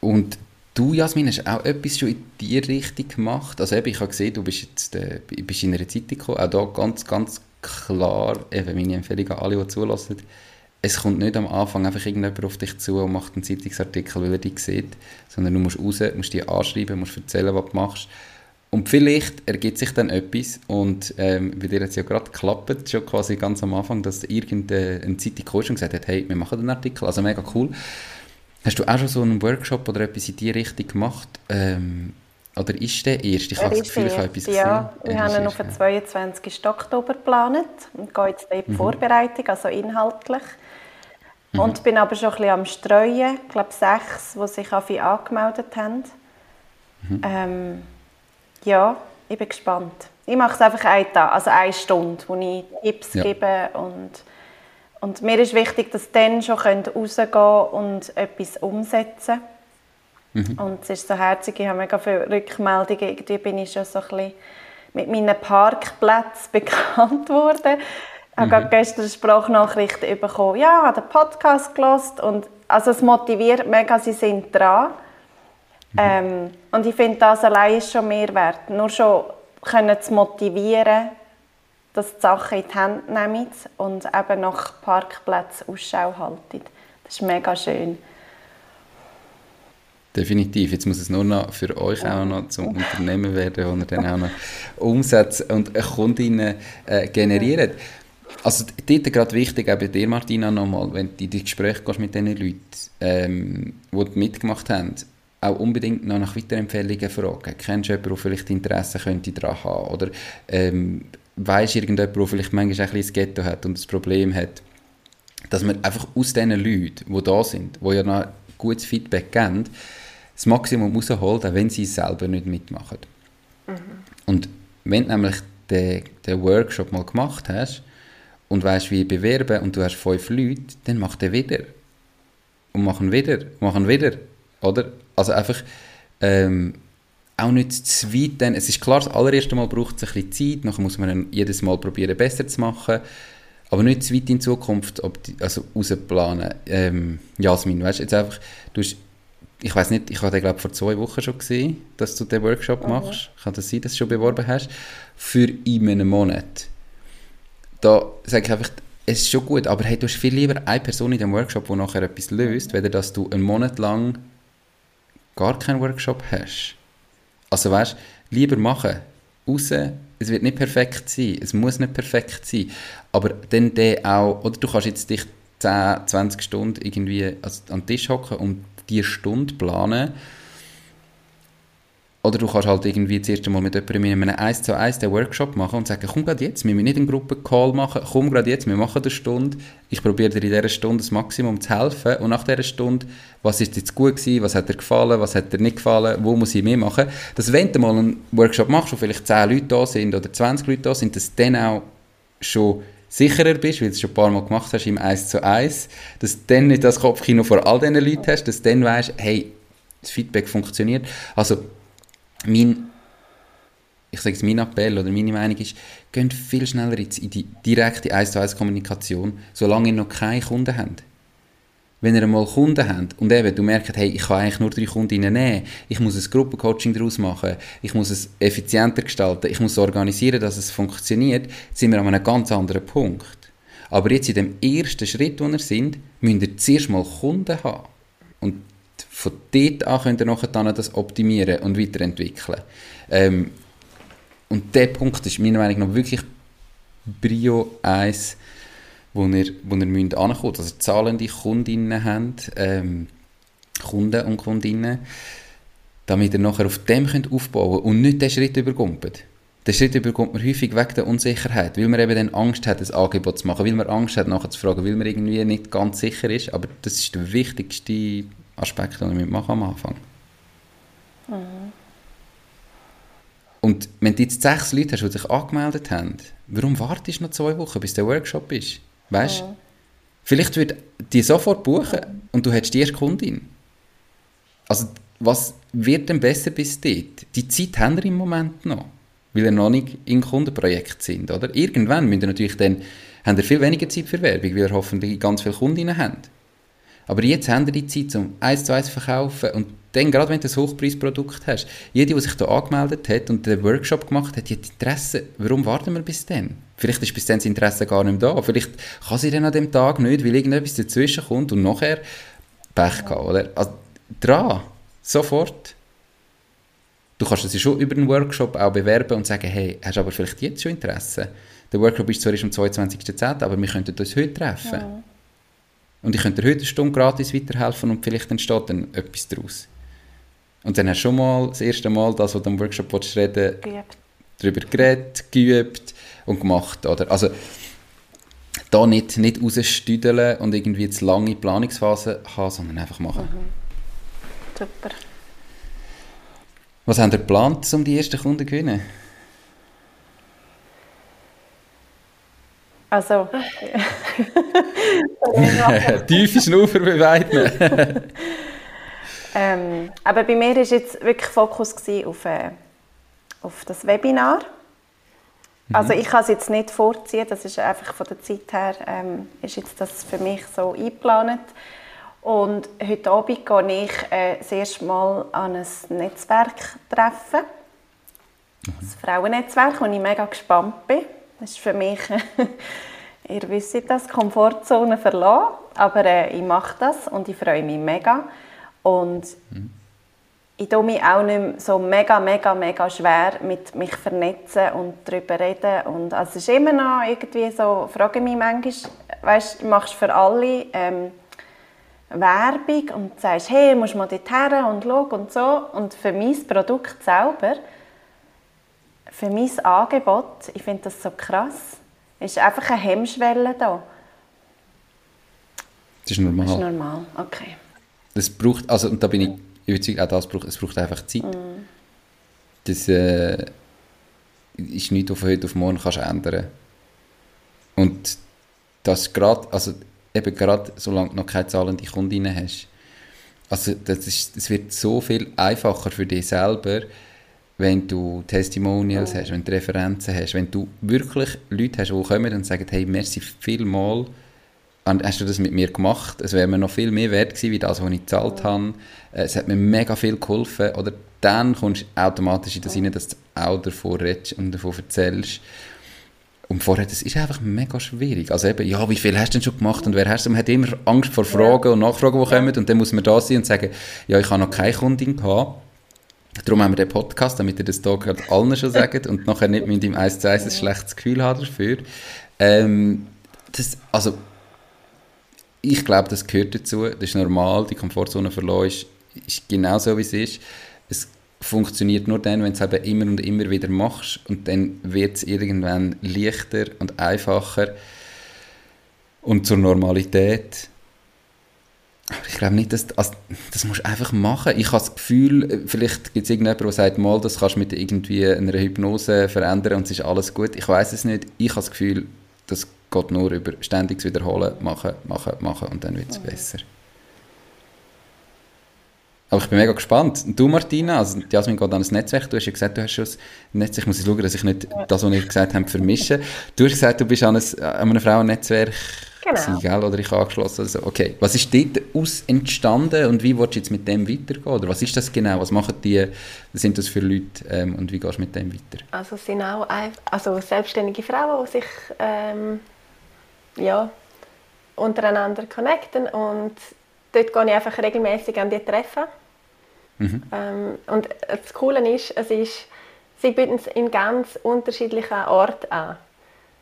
Und Du, Jasmin, hast auch etwas schon in die Richtung gemacht. Also eben, ich habe gesehen, du bist jetzt äh, bist in einer Zeitung gekommen. Auch da ganz, ganz klar, eben meine Empfehlung an alle, die zulassen. Es kommt nicht am Anfang einfach irgendjemand auf dich zu und macht einen Zeitungsartikel, weil er dich sieht, sondern du musst raus, musst dich anschreiben, musst erzählen, was du machst. Und vielleicht ergibt sich dann etwas und ähm, bei dir hat es ja gerade geklappt, schon quasi ganz am Anfang, dass irgendeine Zeitung kam und gesagt hat, hey, wir machen einen Artikel, also mega cool. Hast du auch schon so einen Workshop oder etwas in diese Richtung gemacht? Ähm, oder ist der erst? Ich habe das Gefühl, ich habe etwas ja, gesehen. wir haben ihn auf den 22. Oktober geplant und gehe jetzt in die mhm. Vorbereitung, also inhaltlich. Mhm. Und bin aber schon ein bisschen am Streuen. Ich glaube, sechs, die sich angemeldet haben. Mhm. Ähm, ja, ich bin gespannt. Ich mache es einfach einen Tag, also eine Stunde, wo ich Tipps ja. gebe und und mir ist wichtig, dass dann schon rausgehen und etwas umsetzen mhm. Und es ist so herzig, ich habe mega viele Rückmeldungen. Irgendwie bin ich schon so ein bisschen mit meinen Parkplätzen bekannt worden. Ich mhm. habe gestern eine Sprachnachricht bekommen. Ja, ich habe den Podcast gelesen und also es motiviert mega, sie sind dran. Mhm. Ähm, und ich finde, das allein ist schon mehr wert. Nur schon können zu motivieren, dass die Sachen in die Hand nehmen und eben nach Parkplätzen Ausschau halten. Das ist mega schön. Definitiv. Jetzt muss es nur noch für euch auch noch zum Unternehmen werden, wo ihr dann auch noch Umsätze und Kundinnen äh, generiert. Also dort gerade wichtig, auch bei dir Martina nochmal, wenn du in die Gespräche gehst mit den Leuten, ähm, die mitgemacht haben, auch unbedingt noch nach Weiterempfehlungen fragen. Kennst du jemanden, der vielleicht Interesse könnte daran haben? Oder ähm, weisst irgendjemand, der vielleicht manchmal ein bisschen Ghetto hat und das Problem hat, dass man einfach aus diesen Leuten, die da sind, die ja noch gutes Feedback geben, das Maximum rausholt, auch wenn sie es selber nicht mitmachen. Mhm. Und wenn du nämlich den, den Workshop mal gemacht hast und weißt, wie bewerben und du hast fünf Leute, dann mach den wieder. Und machen wieder, machen wieder. Oder? Also einfach, ähm, auch nicht zu weit. Dann, es ist klar, das allererste Mal braucht es ein bisschen Zeit, nachher muss man jedes Mal probieren, besser zu machen. Aber nicht zu weit in Zukunft ob die, also rausplanen. Ähm, Jasmin, weißt jetzt einfach, du hast, ich weiß nicht, ich habe den, glaube vor zwei Wochen schon gesehen, dass du den Workshop mhm. machst. Kann das sein, dass du schon beworben hast? Für in einem Monat. Da sage ich einfach, es ist schon gut, aber hey, du hast viel lieber eine Person in dem Workshop, die nachher etwas löst, weder dass du einen Monat lang gar keinen Workshop hast. Also weißt, lieber machen, raus, es wird nicht perfekt sein, es muss nicht perfekt sein, aber dann der auch, oder du kannst jetzt dich 10, 20 Stunden irgendwie an den Tisch hocken und die Stunde planen oder du kannst halt irgendwie das erste Mal mit jemandem in einem 1 zu 1 den Workshop machen und sagen, komm gerade jetzt, wir müssen nicht einen Gruppencall machen, komm gerade jetzt, wir machen eine Stunde, ich probiere dir in dieser Stunde das Maximum zu helfen. Und nach dieser Stunde, was ist jetzt gut gewesen, was hat dir gefallen, was hat dir nicht gefallen, wo muss ich mehr machen, dass wenn du mal einen Workshop machst, wo vielleicht 10 Leute da sind oder 20 Leute da sind, dass dann auch schon sicherer bist, weil du es schon ein paar Mal gemacht hast im 1 zu 1, dass du dann nicht das Kopfkino vor all diesen Leuten hast, dass du dann weißt, hey, das Feedback funktioniert. Also, mein, ich sage es, mein Appell oder meine Meinung ist, geht viel schneller in die direkte 1 zu 1 Kommunikation, solange ihr noch keine Kunden habt wenn ihr einmal Kunden habt und eben du merkt, hey, ich kann eigentlich nur drei Kundinnen nehmen, ich muss ein Gruppencoaching daraus machen, ich muss es effizienter gestalten, ich muss organisieren, dass es funktioniert, sind wir an einem ganz anderen Punkt. Aber jetzt in dem ersten Schritt, wo wir sind, müsst ihr zuerst mal Kunden haben. Von dort an könnt ihr nachher das optimieren und weiterentwickeln. Ähm, und der Punkt ist meiner Meinung nach wirklich Brio 1 wo ihr, wo ihr müsst ankommen müsst. Also zahlende Kundinnen habt, ähm, Kunden und Kundinnen, damit ihr nachher auf dem könnt aufbauen und nicht den Schritt übergumpelt. Den Schritt überkommt man häufig wegen der Unsicherheit, weil man eben dann Angst hat, ein Angebot zu machen, weil man Angst hat, nachher zu fragen, weil man irgendwie nicht ganz sicher ist. Aber das ist der wichtigste Aspekt, den man machen am Anfang. Mhm. Und wenn du jetzt sechs Leute hast, die sich angemeldet haben, warum wartest du noch zwei Wochen, bis der Workshop ist? Weißt Ja. Vielleicht wird die sofort buchen und du hättest die erste Kundin. Also, was wird denn besser bis dort? Die Zeit haben wir im Moment noch, weil wir noch nicht in Kundenprojekt sind, oder? Irgendwann müsst ihr natürlich dann, haben ihr viel weniger Zeit für Werbung, weil ihr hoffentlich ganz viele Kundinnen habt. Aber jetzt haben ihr die Zeit, um eins zu eins zu verkaufen und dann, gerade wenn du ein Hochpreisprodukt hast, jede, die sich da angemeldet hat und den Workshop gemacht hat, hat Interesse. Warum warten wir bis dann? Vielleicht ist bis dann das Interesse gar nicht da. Vielleicht kann sie dann an dem Tag nicht, weil irgendetwas dazwischen kommt und nachher Pech gehabt, oder? Also, dran, sofort. Du kannst es ja schon über einen Workshop auch bewerben und sagen, hey, hast du aber vielleicht jetzt schon Interesse? Der Workshop ist zwar erst am 22.10., aber wir könnten uns heute treffen. Ja. Und ich könnte dir heute eine Stunde gratis weiterhelfen und vielleicht entsteht dann etwas daraus. Und dann hast du schon mal das erste Mal das, was du am Workshop willst reden Geübt. darüber geredet, geübt und gemacht. Oder? Also, da nicht, nicht rausstüdeln und irgendwie jetzt lange Planungsphase haben, sondern einfach machen. Super. Was habt ihr geplant, um die ersten Kunden zu gewinnen? Also, Tiefe Schnaufer beweiden. ähm, aber bei mir war jetzt wirklich Fokus auf, äh, auf das Webinar. Also ich kann es jetzt nicht vorziehen, das ist einfach von der Zeit her, ähm, ist jetzt das für mich so eingeplant. Und heute Abend gehe ich äh, das erste Mal an ein Netzwerktreffen. Das Frauennetzwerk, wo ich mega gespannt bin. Das ist für mich, ihr wisst das, Komfortzone verlassen. Aber äh, ich mache das und ich freue mich mega. Und ich tue mich auch nicht mehr so mega, mega, mega schwer mit mich vernetzen und darüber reden. Und also es ist immer noch irgendwie so, frage mich manchmal, weißt, du machst für alle ähm, Werbung und sagst, hey, musst mal dorthin und schau und so. Und für mein Produkt selber, für mein Angebot, ich finde das so krass, ist einfach eine Hemmschwelle da. Das ist normal. Das ist normal, okay. Das braucht, also, und da bin ich überzeugt, auch das braucht, es braucht einfach Zeit. Mhm. Das äh, ist nichts, was von heute auf morgen kannst ändern Und das gerade, also eben gerade, solange du noch keine zahlende Kundinnen hast, also das, ist, das wird so viel einfacher für dich selber, wenn du Testimonials hast, wenn du Referenzen hast, wenn du wirklich Leute hast, die kommen und sagen, hey, merci vielmal, hast du das mit mir gemacht? Es wäre mir noch viel mehr wert gewesen, wie das, was ich gezahlt habe. Es hat mir mega viel geholfen. Oder dann kommst du automatisch in das rein, dass du auch davon redest und davon erzählst. Und vorher, das ist einfach mega schwierig. Also eben, ja, wie viel hast du denn schon gemacht und wer hast du? Man hat immer Angst vor Fragen und Nachfragen, die kommen. Und dann muss man da sein und sagen, ja, ich habe noch keine Kundin gehabt. Darum haben wir den Podcast, damit ihr das hier gerade allen schon sagt und nachher nicht mit im 1 zu 1 ein schlechtes Gefühl haben dafür. Ähm, das, also, ich glaube, das gehört dazu. Das ist normal. Die Komfortzone verloren ist, ist genau so, wie es ist. Es funktioniert nur dann, wenn du es eben immer und immer wieder machst. Und dann wird es irgendwann leichter und einfacher und zur Normalität. Aber ich glaube nicht, dass also, das musst du einfach machen. Ich habe das Gefühl, vielleicht gibt es irgendjemanden, der sagt, mal, das kannst du mit irgendwie einer Hypnose verändern und es ist alles gut. Ich weiß es nicht. Ich habe das Gefühl, das geht nur über ständiges Wiederholen, machen, machen, machen und dann wird es mhm. besser. Aber ich bin mega gespannt. Du, Martina, also Jasmin geht an das Netzwerk. Du hast ja gesagt, du hast schon ein Netzwerk. Ich muss schauen, dass ich nicht das, was ich gesagt habe, vermische. Du hast gesagt, du bist an, ein, an einem Frauennetzwerk genau. gell? oder ich angeschlossen. Also, okay. Was ist dort aus entstanden und wie willst du jetzt mit dem weitergehen? Oder was ist das genau? Was machen die? Was sind das für Leute ähm, und wie gehst du mit dem weiter? Also es sind auch also selbstständige Frauen, die sich ähm, ja, untereinander connecten und dort gehe ich einfach regelmäßig an die Treffen. Mhm. Ähm, und das Coole ist, es ist, sie bieten es in ganz unterschiedlichen Orten an.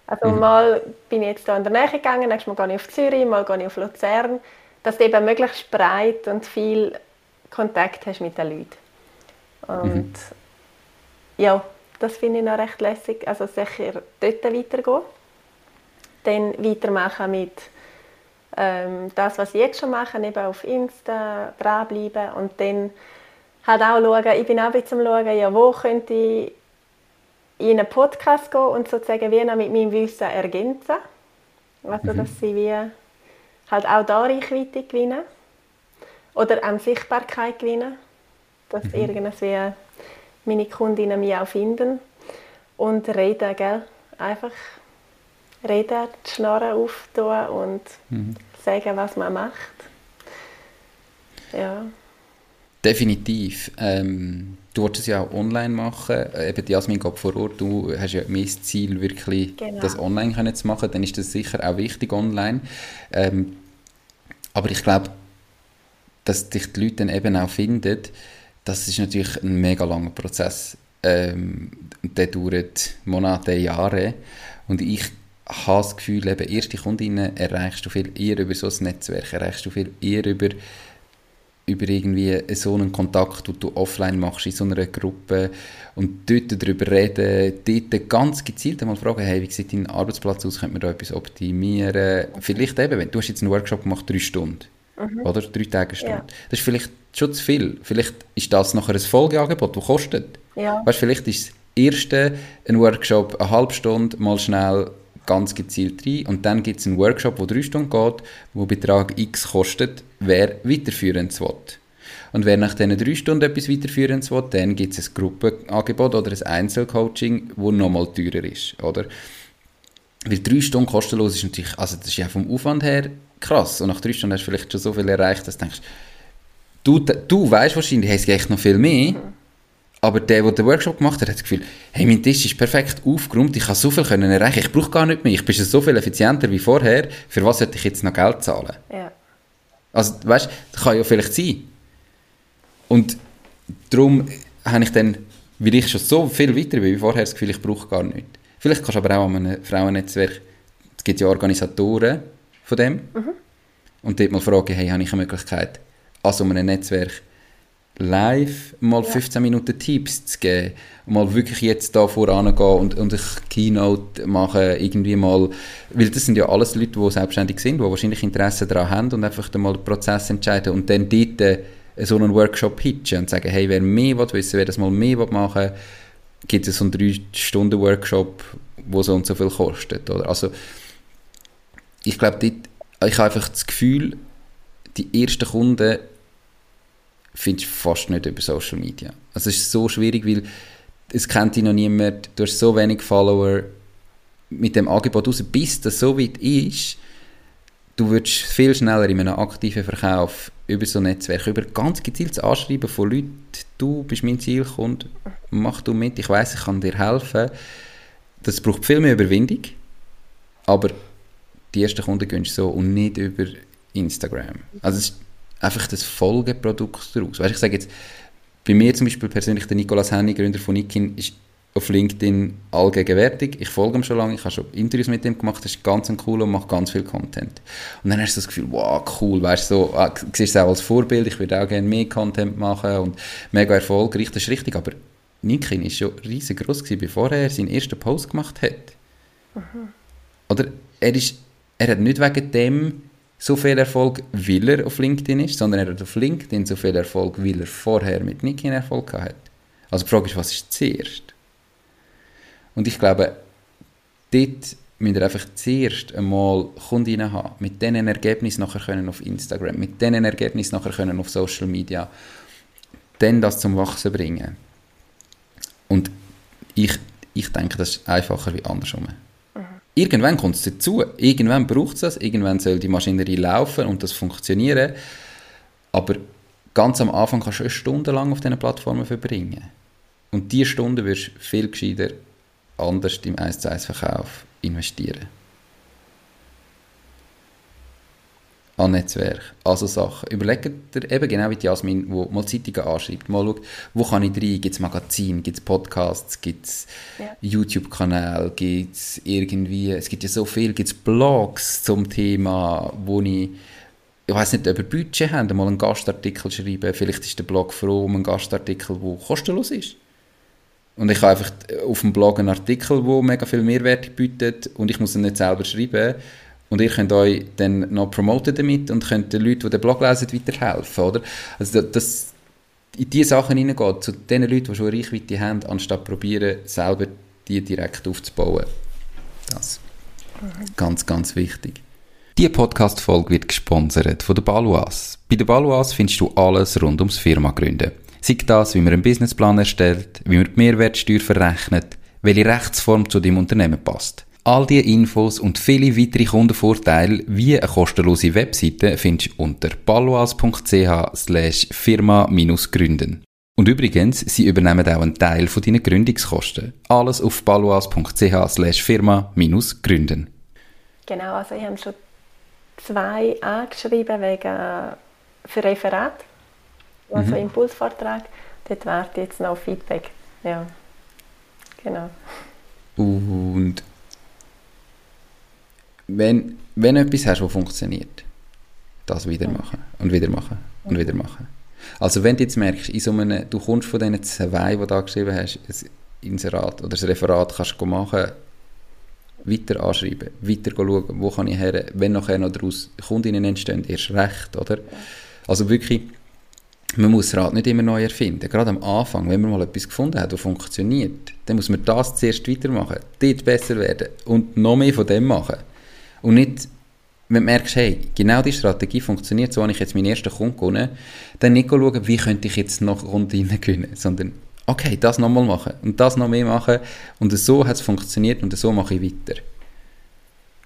Also mhm. mal bin ich jetzt hier in der Nähe gegangen, nächstes Mal gehe ich auf Zürich, mal gehe ich auf Luzern, dass du eben möglichst breit und viel Kontakt hast mit den Leuten. Und mhm. ja, das finde ich noch recht lässig. Also sicher dort weitergehen. Dann weitermachen mit ähm, das, was ich jetzt schon mache, eben auf Insta dranbleiben und dann halt auch schauen, ich bin auch ein bisschen am schauen, ja, wo könnte ich in einen Podcast gehen und sozusagen wie noch mit meinem Wissen ergänzen. Also, mhm. dass sie wie halt auch da Reichweite gewinnen. Oder auch Sichtbarkeit gewinnen. Dass mhm. irgendwie meine Kundinnen mich auch finden. Und reden, gell? Einfach reden, die Schnorren auftun und mhm. sagen, was man macht. Ja. Definitiv. Ähm, du wolltest es ja auch online machen. Äh, eben Jasmin geht vor Ort. Du hast ja mein Ziel, wirklich genau. das online können zu machen. Dann ist das sicher auch wichtig online. Ähm, aber ich glaube, dass dich die Leute dann eben auch finden, das ist natürlich ein mega langer Prozess. Ähm, der dauert Monate, Jahre. Und ich habe das Gefühl, eben erste Kundinnen erreichst du viel eher über so ein Netzwerk, erreichst du viel eher über über irgendwie so einen Kontakt, den du offline machst in so einer Gruppe und dort darüber reden, dort ganz gezielt einmal fragen, hey, wie sieht dein Arbeitsplatz aus, könnte man da etwas optimieren? Vielleicht eben, wenn du hast jetzt einen Workshop gemacht, drei Stunden, mhm. oder? Drei Tage Stunde. Ja. Das ist vielleicht schon zu viel. Vielleicht ist das nachher ein Folgeangebot, das kostet. Ja. Weißt, vielleicht ist das erste ein Workshop eine halbe Stunde, mal schnell ganz gezielt rein. Und dann gibt es einen Workshop, der drei Stunden geht, wo Betrag X kostet, wer weiterführen will. Und wer nach diesen drei Stunden etwas weiterführen will, dann gibt es ein Gruppenangebot oder ein Einzelcoaching, das nochmal teurer ist. Oder? Weil drei Stunden kostenlos ist natürlich, also das ist ja vom Aufwand her krass. Und nach drei Stunden hast du vielleicht schon so viel erreicht, dass du denkst, du, du weißt wahrscheinlich, hast echt noch viel mehr. Aber der, der den Workshop gemacht hat, hat das Gefühl, hey, mein Tisch ist perfekt aufgeräumt, ich kann so viel können erreichen, ich brauche gar nicht mehr, ich bin so viel effizienter wie vorher, für was sollte ich jetzt noch Geld zahlen? Ja. Also, weißt du, das kann ja vielleicht sein. Und darum habe ich dann, weil ich schon so viel weiter bin wie vorher, das Gefühl, ich brauche gar nichts. Vielleicht kannst du aber auch an einem Frauennetzwerk, es gibt ja Organisatoren von dem, mhm. und dort mal fragen, hey, habe ich eine Möglichkeit, an so einem Netzwerk live mal ja. 15 Minuten Tipps zu geben mal wirklich jetzt da voran gehen und, und eine Keynote machen, irgendwie mal, weil das sind ja alles Leute, die selbstständig sind, die wahrscheinlich Interesse daran haben und einfach dann mal den Prozess entscheiden und dann dort äh, so einen Workshop pitchen und sagen, hey, wer mehr will wissen, wer das mal mehr will machen gibt es so einen 3-Stunden-Workshop, der so und so viel kostet, oder? Also, ich glaube, ich habe einfach das Gefühl, die ersten Kunden findest du fast nicht über Social Media. Also es ist so schwierig, weil es kennt dich noch niemand, du hast so wenig Follower mit dem Angebot raus, bis das so weit ist, du würdest viel schneller in einem aktiven Verkauf über so ein Netzwerk, über ganz gezieltes Anschreiben von Leuten, du bist mein Zielkunde, mach du mit, ich weiß, ich kann dir helfen. Das braucht viel mehr Überwindung, aber die ersten Kunden gehen so und nicht über Instagram. Also es ist einfach das Folgeprodukt daraus. Weißt, ich sage jetzt, bei mir zum Beispiel persönlich, der Nikolaus Henny, Gründer von Nikin, ist auf LinkedIn allgegenwärtig. Ich folge ihm schon lange, ich habe schon Interviews mit ihm gemacht, das ist ganz cool und macht ganz viel Content. Und dann hast du das Gefühl, wow, cool, weißt du, so, ah, siehst es auch als Vorbild, ich würde auch gerne mehr Content machen und mega erfolgreich, das ist richtig, aber Nikin war schon riesig groß bevor er seinen ersten Post gemacht hat. Mhm. Oder er, ist, er hat nicht wegen dem so viel Erfolg, weil er auf LinkedIn ist, sondern er hat auf LinkedIn so viel Erfolg, weil er vorher mit Nikin Erfolg hat. Also die Frage ist, was ist zuerst? Und ich glaube, dort müsst ihr einfach zuerst einmal Kundinnen haben, mit diesen Ergebnissen nachher können auf Instagram, mit diesen Ergebnissen nachher können auf Social Media, dann das zum Wachsen bringen. Und ich, ich denke, das ist einfacher wie andersrum. Irgendwann kommt es dazu, irgendwann braucht es das, irgendwann soll die Maschinerie laufen und das funktionieren, aber ganz am Anfang kannst du stundenlang auf diesen Plattformen verbringen. Und diese Stunden wirst du viel gescheiter anders im 1 zu 1 Verkauf investieren. An Netzwerk, also Sachen. Überlegt dir eben genau wie die Jasmin, wo mal Zeitungen anschreibt, mal schaut, wo kann ich rein, gibt es Magazine, gibt es Podcasts, gibt es ja. YouTube-Kanäle, gibt es irgendwie, es gibt ja so viel, gibt es Blogs zum Thema, wo ich ich weiß nicht, ob ihr Budget habt, mal einen Gastartikel schreiben. Vielleicht ist der Blog froh um einen Gastartikel, der kostenlos ist. Und ich habe einfach auf dem Blog einen Artikel, der mega viel Mehrwert bietet und ich muss ihn nicht selber schreiben. Und ihr könnt euch dann noch promoten damit und könnt den Leuten, die den Blog lesen, weiterhelfen, oder? Also das, in diese Sachen hineingehen, zu den Leuten, die schon eine Reichweite haben, anstatt probieren, selber die direkt aufzubauen. Das ist ganz, ganz wichtig. Diese Podcast-Folge wird gesponsert von der Baluas. Bei der Baluas findest du alles rund ums Firma gründen. Sei das, wie man einen Businessplan erstellt, wie man die Mehrwertsteuer verrechnet, welche Rechtsform zu deinem Unternehmen passt. All diese Infos und viele weitere Kundenvorteile wie eine kostenlose Webseite findest du unter paloas.ch slash firma-gründen. Und übrigens, sie übernehmen auch einen Teil von deinen Gründungskosten. Alles auf paloas.ch slash firma-gründen. Genau, also ich habe schon zwei angeschrieben wegen für Referat also mhm. Impulsvortrag. Dort warte jetzt noch Feedback. Ja, genau. Und wenn, wenn etwas hast, das funktioniert, das wieder machen und wieder machen und wieder machen. Also wenn du jetzt merkst, in so einem, du kommst von diesen zwei, die du da geschrieben hast, ein Inserat oder ein Referat kannst du machen, weiter anschreiben, weiter schauen, wo kann ich her, wenn nachher noch daraus Kundinnen entstehen, erst recht, oder? Also wirklich man muss das Rad nicht immer neu erfinden. Gerade am Anfang, wenn man mal etwas gefunden hat, das funktioniert, dann muss man das zuerst weitermachen, dort besser werden und noch mehr von dem machen. Und nicht, wenn du merkst, hey, genau diese Strategie funktioniert, so habe ich jetzt meinen ersten Kunden gewonnen, dann nicht schauen, wie könnte ich jetzt noch Kunden gewinnen, sondern okay, das nochmal machen und das noch mehr machen und so hat es funktioniert und so mache ich weiter.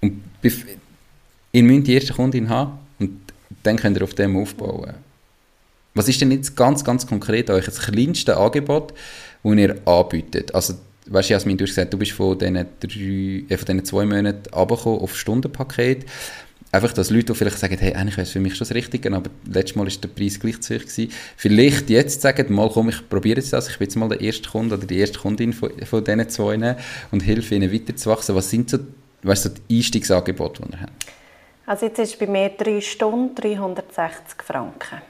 Und ihr müsst die erste Kundin haben und dann könnt ihr auf dem aufbauen. Was ist denn jetzt ganz, ganz konkret euch das kleinste Angebot, das ihr anbietet? Also, weißt du, Jasmin, du hast gesagt, du bist von diesen, drei, äh, von diesen zwei Monaten runtergekommen auf Stundenpaket. Einfach, dass Leute vielleicht sagen, hey, eigentlich wäre es für mich schon das Richtige, aber letztes Mal war der Preis gleich zu hoch. Gewesen. Vielleicht jetzt sagen, mal komm, ich probiere jetzt das, ich bin jetzt mal der erste Kunde oder die erste Kundin von, von diesen zwei und helfe ihnen weiterzuwachsen. Was sind so, weißt du, die Einstiegsangebote, die ihr habt? Also jetzt ist bei mir drei Stunden 360 Franken.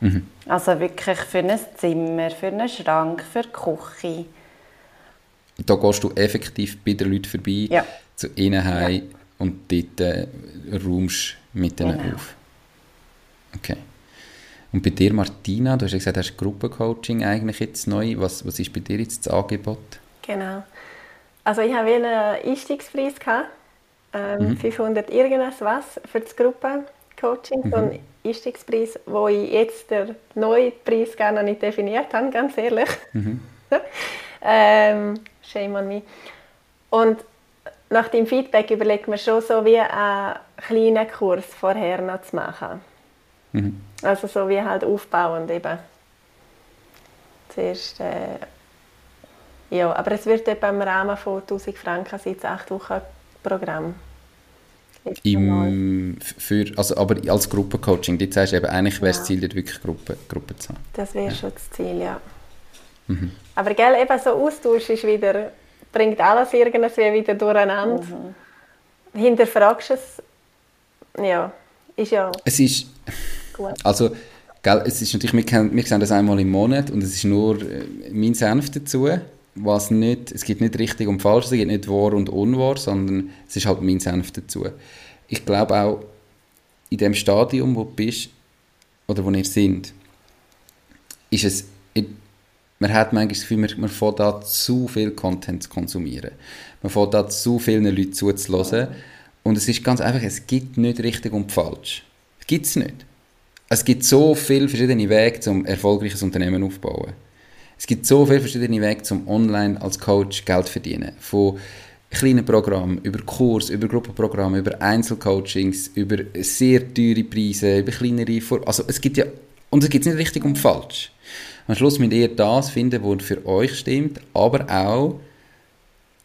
Mhm. Also wirklich für ein Zimmer, für einen Schrank, für die Küche. Da gehst du effektiv bei den Leuten vorbei, ja. zu ihnen heim ja. und dort äh, räumst mit ihnen genau. auf. Okay. Und bei dir, Martina, du hast ja gesagt, du hast Gruppencoaching eigentlich jetzt neu. Was, was ist bei dir jetzt das Angebot? Genau. Also ich habe einen Einstiegspreis gehabt, ähm, mhm. 500 irgendwas was für das Gruppencoaching, mhm. so ein Einstiegspreis, wo ich jetzt den neuen Preis gerne nicht definiert habe, ganz ehrlich. Mhm. ähm, shame on me. Und nach dem Feedback überlegt man schon so wie einen kleinen Kurs vorher noch zu machen. Mhm. Also so wie halt aufbauend eben. Zuerst, äh, ja, aber es wird etwa im Rahmen von 1000 Franken sein, 8 Wochen Programm. Im, für, also, aber als Gruppencoaching, dort sagst du eben, eigentlich wäre ja. das Ziel, dort wirklich Gruppen, Gruppen zu haben. Das wäre ja. schon das Ziel, ja. Mhm. Aber gell, eben so Austausch ist wieder, bringt alles irgendwie wieder durcheinander. Mhm. Hinterfragst es, ja, ist ja Es ist, gut. also, gell, es ist natürlich, wir, kennen, wir sehen das einmal im Monat und es ist nur äh, mein Senf dazu was nicht, es gibt nicht richtig und falsch, es gibt nicht wahr und unwahr, sondern es ist halt mein Senf dazu. Ich glaube auch, in dem Stadium, wo du bist, oder wo ihr sind, ist es, man hat manchmal das Gefühl, man, man fängt da zu viel Content zu konsumieren. Man fängt da zu vielen Leuten zuzulassen. Und es ist ganz einfach, es gibt nicht richtig und falsch. Es gibt es nicht. Es gibt so viele verschiedene Wege, um erfolgreiches Unternehmen aufzubauen. Es gibt so viele verschiedene Wege, um online als Coach Geld zu verdienen. Von kleinen Programmen, über Kurs, über Gruppenprogramme, über Einzelcoachings, über sehr teure Preise, über kleinere Vor Also es gibt ja, und es gibt nicht richtig und falsch. Am Schluss müsst ihr das finden, was für euch stimmt, aber auch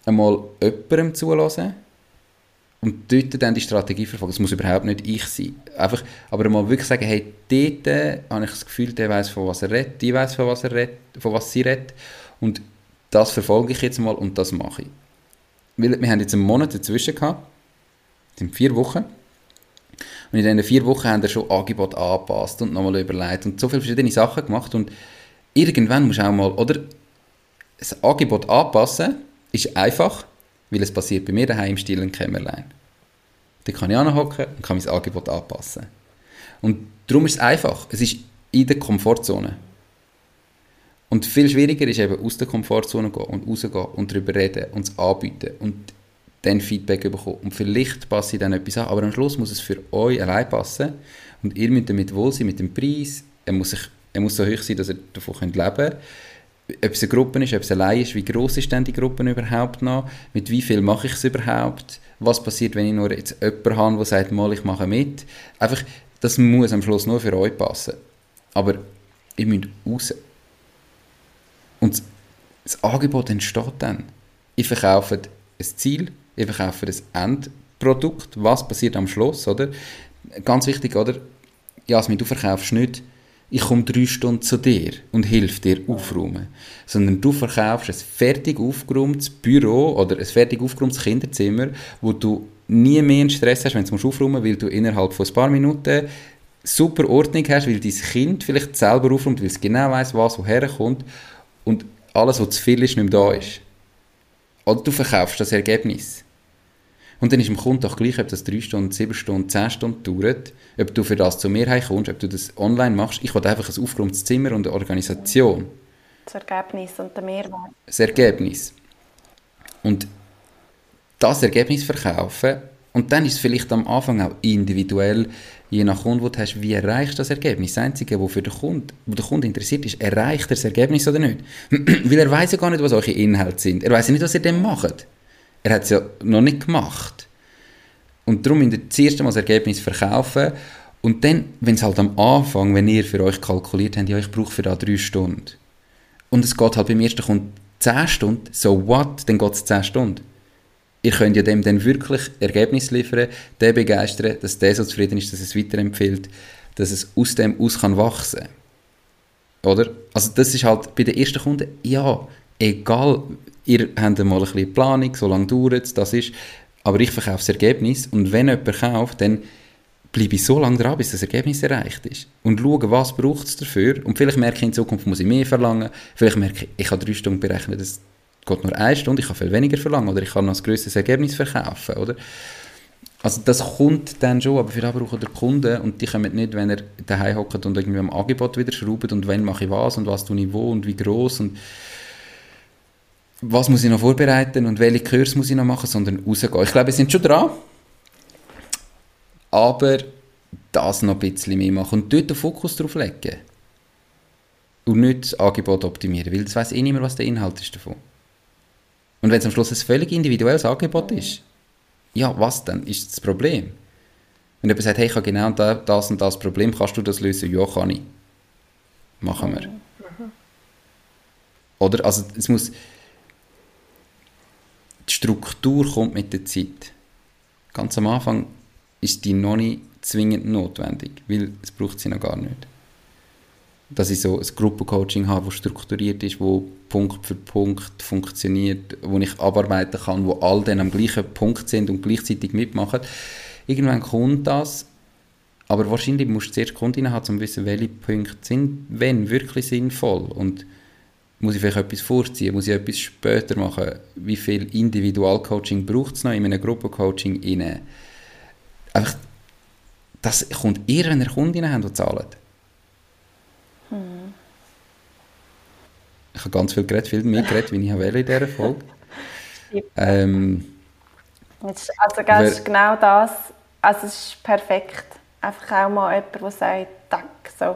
einmal jemandem zulassen und dort dann die Strategie verfolgen. Es muss überhaupt nicht ich sein. Einfach, aber mal wirklich sagen, hey, dort habe ich das Gefühl, der weiß von was er redet, die weiß von was er redet, von was sie redet und das verfolge ich jetzt mal und das mache ich. Weil wir haben jetzt einen Monat dazwischen gehabt, sind vier Wochen und in diesen vier Wochen haben wir schon Angebot angepasst und nochmal überlegt und so viele verschiedene Sachen gemacht und irgendwann muss auch mal, oder das Angebot anpassen ist einfach, weil es passiert bei mir daheim im stillen Kämmerlein. Da kann ich anhocken und kann mein Angebot anpassen. Und darum ist es einfach. Es ist in der Komfortzone. Und viel schwieriger ist eben aus der Komfortzone gehen und rausgehen und darüber reden und es anbieten und dann Feedback bekommen. Und vielleicht passe ich dann etwas an, aber am Schluss muss es für euch allein passen und ihr müsst damit wohl sein mit dem Preis. Er muss, sich, er muss so hoch sein, dass ihr davon leben könnt ob es eine Gruppe ist, ob es allein ist, wie groß ist denn die Gruppe überhaupt noch, mit wie viel mache ich es überhaupt, was passiert, wenn ich nur jetzt jemanden habe, der sagt, mal, ich mache mit. Einfach, das muss am Schluss nur für euch passen. Aber ihr müsst raus. Und das Angebot entsteht dann. Ich verkaufe ein Ziel, ich verkaufe ein Endprodukt, was passiert am Schluss, oder? Ganz wichtig, oder? Jasmin, du verkaufst nicht ich komme drei Stunden zu dir und helfe dir aufräumen. Sondern du verkaufst ein fertig aufgeräumtes Büro oder ein fertig aufgeräumtes Kinderzimmer, wo du nie mehr einen Stress hast, wenn du aufräumen musst, weil du innerhalb von ein paar Minuten super Ordnung hast, weil dein Kind vielleicht selber aufräumt, weil es genau weiß, was woher kommt und alles, was zu viel ist, nicht mehr da ist. Oder du verkaufst das Ergebnis. Und dann ist dem Kunden doch gleich, ob das drei Stunden, sieben Stunden, zehn Stunden dauert, ob du für das zu mir kommst, ob du das online machst. Ich will einfach ein aufgeräumtes Zimmer und eine Organisation. Das Ergebnis und der Mehrwert. Das Ergebnis. Und das Ergebnis verkaufen und dann ist es vielleicht am Anfang auch individuell, je nach Kunde, wo du hast, wie erreichst du das Ergebnis. Das Einzige, was für den Kunden, wo der Kunde interessiert ist, erreicht er das Ergebnis oder nicht? Weil er weiß ja gar nicht, was eure Inhalte sind. Er weiß ja nicht, was ihr dem macht. Er hat es ja noch nicht gemacht. Und darum müsst ihr das erste Mal das Ergebnis verkaufen. Und dann, wenn es halt am Anfang, wenn ihr für euch kalkuliert habt, ja, ich brauche für da drei Stunden. Und es geht halt beim ersten Kunden zehn Stunden, so what, dann geht es zehn Stunden. Ihr könnt ja dem dann wirklich Ergebnis liefern, den begeistern, dass der so zufrieden ist, dass es weiterempfiehlt, dass es aus dem aus kann wachsen. Oder? Also das ist halt bei den ersten Kunden, ja, egal, ihr habt mal ein bisschen Planung, so lange dauert es, das ist, aber ich verkaufe das Ergebnis und wenn jemand kauft, dann bleibe ich so lange dran, bis das Ergebnis erreicht ist. Und schaue, was braucht es dafür. Und vielleicht merke ich, in Zukunft muss ich mehr verlangen. Vielleicht merke ich, ich habe drei Stunden berechnet, das geht nur eine Stunde, ich kann viel weniger verlangen oder ich kann noch ein grösseres Ergebnis verkaufen, oder? Also das kommt dann schon, aber für das braucht der Kunde und die kommen nicht, wenn er daheim hockt und irgendwie am Angebot wieder schraubt und wenn mache ich was und was tue ich wo und wie groß und was muss ich noch vorbereiten und welche Kurs muss ich noch machen, sondern rausgehen. Ich glaube, wir sind schon dran, aber das noch ein bisschen mehr machen und dort den Fokus drauf legen. Und nicht das Angebot optimieren, weil das weiß eh nicht mehr, was der Inhalt ist davon. Und wenn es am Schluss ein völlig individuelles Angebot ist, ja, was dann? Ist das Problem? Wenn jemand sagt, hey, ich habe genau das und das Problem, kannst du das lösen? Ja, kann ich. Machen wir. Mhm. Oder? Also, es muss die Struktur kommt mit der Zeit. Ganz am Anfang ist die noch nicht zwingend notwendig, weil es braucht sie noch gar nicht. Dass ich so ein Gruppencoaching habe, das strukturiert ist, wo Punkt für Punkt funktioniert, wo ich abarbeiten kann, wo all dann am gleichen Punkt sind und gleichzeitig mitmachen. Irgendwann kommt das, aber wahrscheinlich musst du zuerst Kunden haben, um zu wissen, welche Punkte sind, wenn wirklich sinnvoll und muss ich vielleicht etwas vorziehen? Muss ich etwas später machen? Wie viel Individualcoaching braucht es noch in einem Gruppencoaching? Rein? Einfach, das kommt eher, wenn ihr Kundinnen habt, die zahlen. Hm. Ich habe ganz viel geredet, viel mehr geredet, wie ich will in dieser Folge. ähm, also das ist genau das. Also es ist perfekt. Einfach auch mal jemand, der sagt, Tack, so.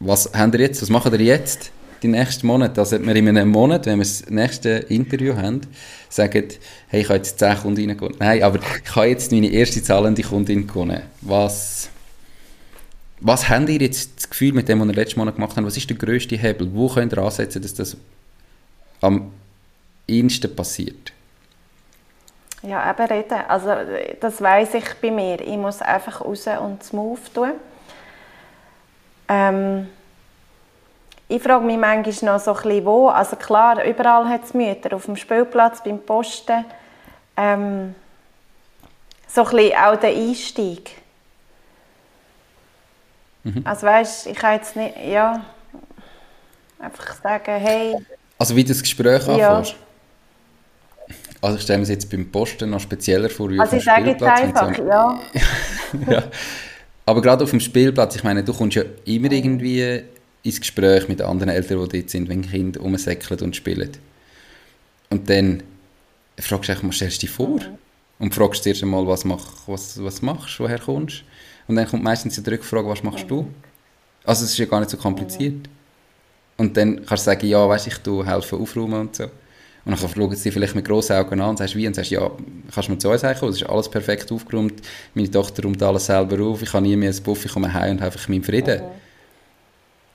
Was habt ihr jetzt, was machen ihr jetzt, die nächsten Monate? Also wir in einem Monat, wenn wir das nächste Interview haben, sagen, hey, ich habe jetzt 10 Kundinnen gewonnen. Nein, aber ich habe jetzt meine erste zahlende Kundin gewonnen. Was, was habt ihr jetzt das Gefühl mit dem, was ihr letztes Monat gemacht habt? Was ist der grösste Hebel? Wo könnt ihr ansetzen, dass das am ehesten passiert? Ja, eben reden. Also das weiß ich bei mir. Ich muss einfach raus und das Move tun. Ähm, ich frage mich manchmal noch so ein bisschen, wo. Also klar, überall hat es Mütter. Auf dem Spielplatz, beim Posten. Ähm, so ein bisschen auch der Einstieg. Mhm. Also weißt, ich kann jetzt nicht, ja, einfach sagen, hey. Also wie das Gespräch ja. anfängst? Also ich stelle mir jetzt beim Posten noch spezieller vor, wie also auf dem Spielplatz. Also ich sage jetzt einfach, ja. ja. Aber gerade auf dem Spielplatz, ich meine, du kommst ja immer irgendwie ins Gespräch mit anderen Eltern, die dort sind, wenn Kinder rumsäckeln und spielen. Und dann fragst du mal, stellst du dich vor? Und fragst zuerst einmal, was, mach, was, was machst du, woher kommst Und dann kommt meistens die Rückfrage, was machst du? Also es ist ja gar nicht so kompliziert. Und dann kannst du sagen, ja, weißt ich du helfe aufräumen und so. Und dann schauen sie vielleicht mit grossen Augen an und sagst, wie? Und sagst, ja, kannst du mir zu uns kommen? Es ist alles perfekt aufgeräumt. Meine Tochter räumt alles selber auf. Ich habe nie mehr ein Buff, ich komme heim und habe einfach meinen Frieden. Mhm.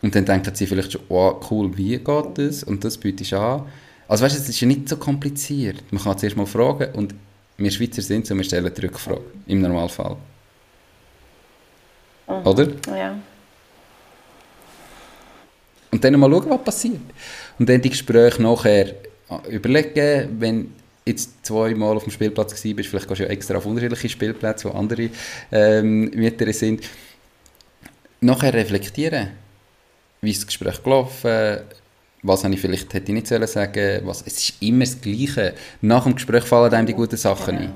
Und dann denkt sie vielleicht schon, oh, cool, wie geht das? Und das bietest du an. Also weißt du, es ist ja nicht so kompliziert. Man kann zuerst mal fragen und wir Schweizer sind so, wir stellen die Rückfrage, im Normalfall. Mhm. Oder? Ja. Und dann mal schauen, was passiert. Und dann die Gespräche nachher überlegen, wenn jetzt zweimal auf dem Spielplatz gewesen bist, vielleicht gehst du ja extra auf unterschiedliche Spielplätze, wo andere ähm, Mütter sind, nachher reflektieren, wie ist das Gespräch gelaufen, was habe ich vielleicht hätte ich nicht sollen sagen, was, es ist immer das Gleiche. Nach dem Gespräch fallen einem die guten Sachen ein.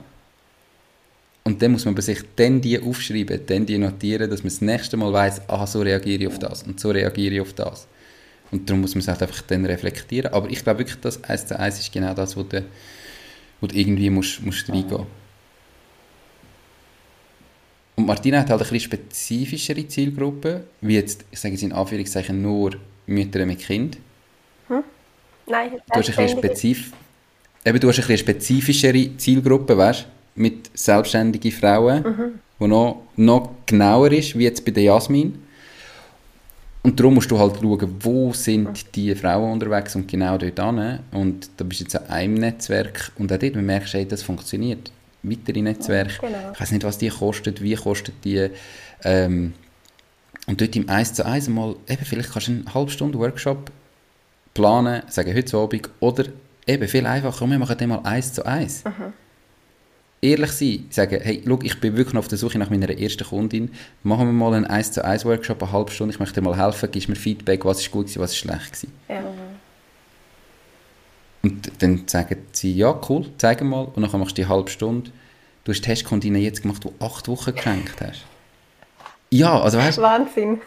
Und dann muss man bei sich dann die aufschreiben, dann die notieren, dass man das nächste Mal weiß, aha, so reagiere ich auf das und so reagiere ich auf das. Und darum muss man es halt einfach dann reflektieren. Aber ich glaube wirklich, dass 1 zu 1 ist genau das, wo du, wo du irgendwie musst, musst reingehen Und Martina hat halt eine bisschen spezifischere Zielgruppe, wie jetzt, ich sage es in Anführungszeichen, nur Mütter mit Kind. Hm? Nein, du hast, ein spezif Eben, du hast eine spezifischere Zielgruppe, weißt mit selbstständigen Frauen, mhm. die noch, noch genauer ist, wie jetzt bei der Jasmin. Und darum musst du halt schauen, wo sind die Frauen unterwegs und genau dort an. Und da bist du jetzt an einem Netzwerk und auch dort merkst du, hey, das funktioniert. Weitere Netzwerke, genau. ich weiß nicht, was die kostet, wie kostet die. Ähm, und dort im 1 zu 1 mal, eben, vielleicht kannst du eine halbe Stunde Workshop planen, sagen heute Abend, oder eben viel einfacher, wir machen den mal 1 zu 1. Mhm ehrlich sein, sagen, hey, schau, ich bin wirklich noch auf der Suche nach meiner ersten Kundin, machen wir mal einen 1 zu 1 Workshop, eine halbe Stunde, ich möchte dir mal helfen, gibst mir Feedback, was ist gut was ist schlecht gewesen. Ja. Und dann sagen sie, ja, cool, zeig mal, und dann machst du die halbe Stunde. Du hast Testkundinen jetzt gemacht, die acht Wochen geschenkt hast. Ja, also weißt Wahnsinn.